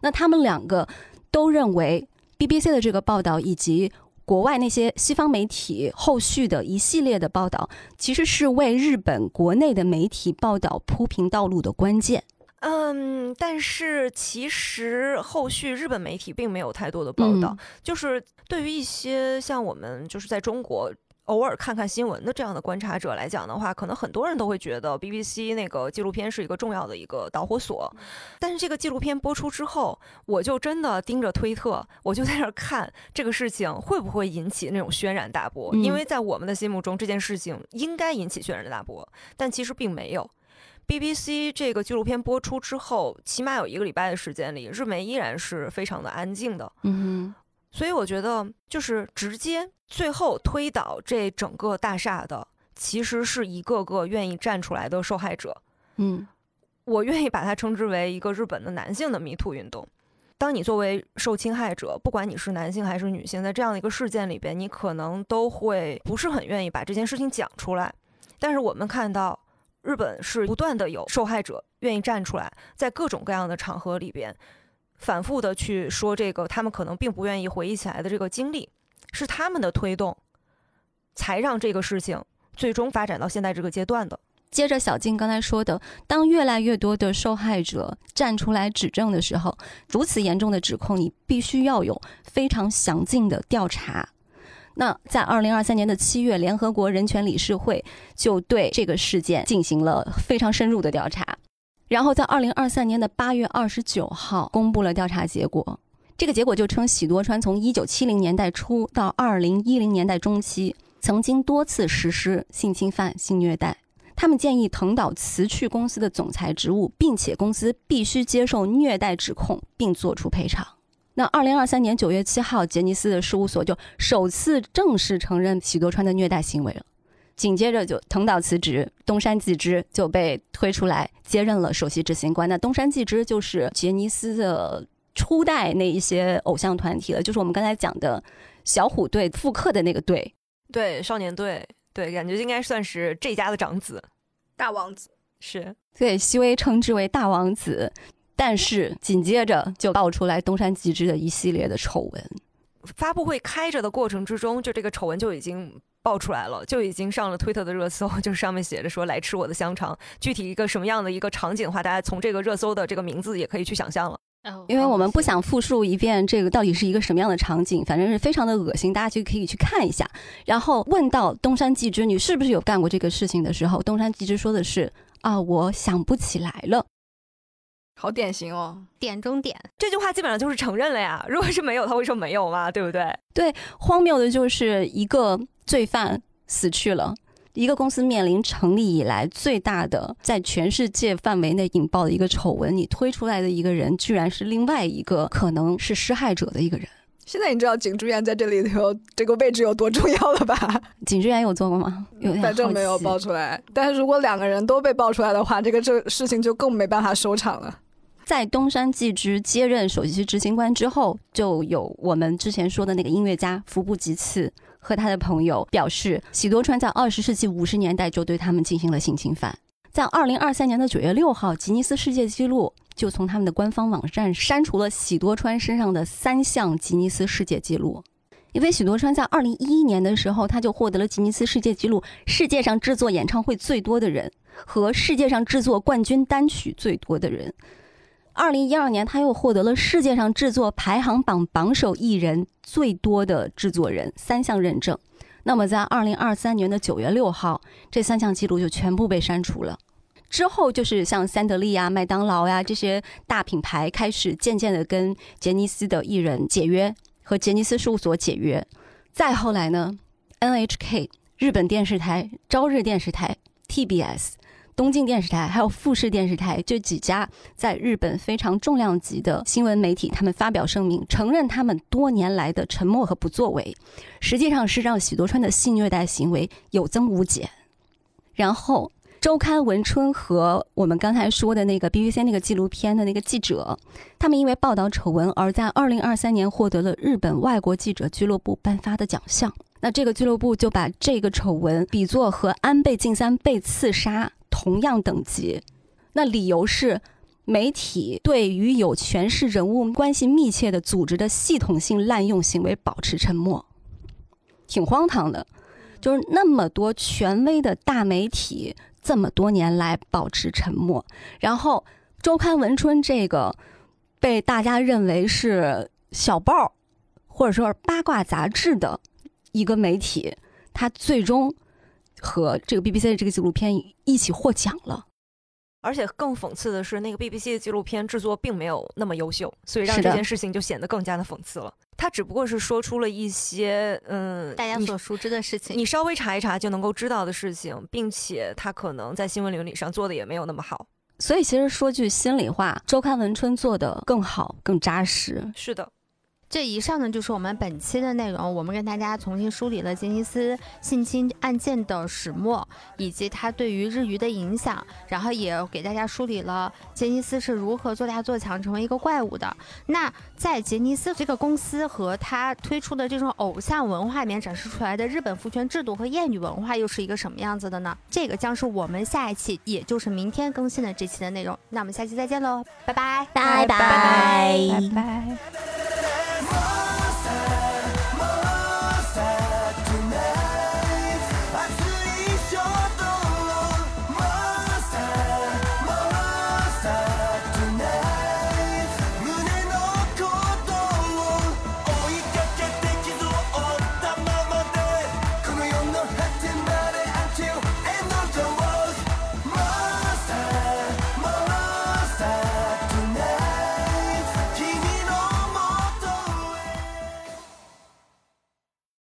那他们两个都认为。BBC 的这个报道以及国外那些西方媒体后续的一系列的报道，其实是为日本国内的媒体报道铺平道路的关键。嗯，但是其实后续日本媒体并没有太多的报道，嗯就是对于一些像我们就是在中国。偶尔看看新闻的这样的观察者来讲的话，可能很多人都会觉得 BBC 那个纪录片是一个重要的一个导火索。但是这个纪录片播出之后，我就真的盯着推特，我就在那儿看这个事情会不会引起那种轩然大波。嗯因为在我们的心目中，这件事情应该引起轩然大波，但其实并没有。BBC 这个纪录片播出之后，起码有一个礼拜的时间里，日媒依然是非常的安静的。嗯所以我觉得，就是直接最后推倒这整个大厦的，其实是一个个愿意站出来的受害者。嗯我愿意把它称之为一个日本的男性的迷途运动。当你作为受侵害者，不管你是男性还是女性，在这样的一个事件里边，你可能都会不是很愿意把这件事情讲出来。但是我们看到，日本是不断的有受害者愿意站出来，在各种各样的场合里边，反复的去说这个他们可能并不愿意回忆起来的这个经历，是他们的推动，才让这个事情最终发展到现在这个阶段的。接着小静刚才说的，当越来越多的受害者站出来指证的时候，如此严重的指控，你必须要有非常详尽的调查。那在二零二三年的七月，联合国人权理事会就对这个事件进行了非常深入的调查，然后在二零二三年的八月二十九号公布了调查结果。这个结果就称喜多川从一九七零年代初到二零一零年代中期，曾经多次实施性侵犯、性虐待。他们建议藤岛辞去公司的总裁职务，并且公司必须接受虐待指控，并做出赔偿。那二零二三年九月七号，杰尼斯的事务所就首次正式承认喜多川的虐待行为了。紧接着就藤岛辞职，东山纪之就被推出来接任了首席执行官。那东山纪之就是杰尼斯的初代那一些偶像团体了，就是我们刚才讲的小虎队复刻的那个队。对少年队，对，感觉应该算是这家的长子。大王子。是对，西威称之为大王子。但是紧接着就爆出来东山纪之的一系列的丑闻。发布会开着的过程之中，就这个丑闻就已经爆出来了，就已经上了推特的热搜，就是上面写着说“来吃我的香肠”。具体一个什么样的一个场景的话，大家从这个热搜的这个名字也可以去想象了。因为我们不想复述一遍这个到底是一个什么样的场景，反正是非常的恶心，大家就可以去看一下。然后问到东山纪之，你是不是有干过这个事情的时候，东山纪之说的是啊，我想不起来了。好典型哦，点中点，这句话基本上就是承认了呀。如果是没有，他会说没有嘛？对不对？对，荒谬的就是一个罪犯死去了，一个公司面临成立以来最大的在全世界范围内引爆的一个丑闻，你推出来的一个人，居然是另外一个可能是施害者的一个人。现在你知道景之源在这里头这个位置有多重要了吧？景之源有做过吗？有反正没有爆出来。但是如果两个人都被爆出来的话，这个这事情就更没办法收场了。在东山纪之接任首席执行官之后，就有我们之前说的那个音乐家服部吉次和他的朋友表示，喜多川在二十世纪五十年代就对他们进行了性侵犯。在二零二三年的九月六号，吉尼斯世界纪录就从他们的官方网站删除了喜多川身上的三项吉尼斯世界纪录，因为喜多川在二零一一年的时候，他就获得了吉尼斯世界纪录世界上制作演唱会最多的人和世界上制作冠军单曲最多的人。二零一二年，他又获得了世界上制作排行榜榜首艺人最多的制作人三项认证。那么，在二零二三年的九月六号，这三项记录就全部被删除了。之后就是像三得利呀、麦当劳呀这些大品牌开始渐渐的跟杰尼斯的艺人解约，和杰尼斯事务所解约。再后来呢，NHK、日本电视台、朝日电视台、TBS。东京电视台还有富士电视台这几家在日本非常重量级的新闻媒体，他们发表声明，承认他们多年来的沉默和不作为，实际上是让喜多川的性虐待行为有增无减。然后，周刊文春和我们刚才说的那个 BBC 那个纪录片的那个记者，他们因为报道丑闻而在2023年获得了日本外国记者俱乐部颁发的奖项。那这个俱乐部就把这个丑闻比作和安倍晋三被刺杀。同样等级，那理由是媒体对与有权势人物关系密切的组织的系统性滥用行为保持沉默，挺荒唐的。就是那么多权威的大媒体这么多年来保持沉默，然后周刊文春这个被大家认为是小报或者说是八卦杂志的一个媒体，它最终。和这个 BBC 的这个纪录片一起获奖了，而且更讽刺的是，那个 BBC 的纪录片制作并没有那么优秀，所以让这件事情就显得更加的讽刺了。他只不过是说出了一些嗯大家所熟知的事情，你稍微查一查就能够知道的事情，并且他可能在新闻伦理上做的也没有那么好。所以其实说句心里话，周刊文春做的更好、更扎实。是的。这以上呢就是我们本期的内容，我们跟大家重新梳理了杰尼斯性侵案件的始末以及它对于日语的影响，然后也给大家梳理了杰尼斯是如何做大做强成为一个怪物的。那在杰尼斯这个公司和他推出的这种偶像文化里面展示出来的日本父权制度和厌女文化又是一个什么样子的呢？这个将是我们下一期，也就是明天更新的这期的内容。那我们下期再见喽，拜拜，拜拜，拜拜。Yes.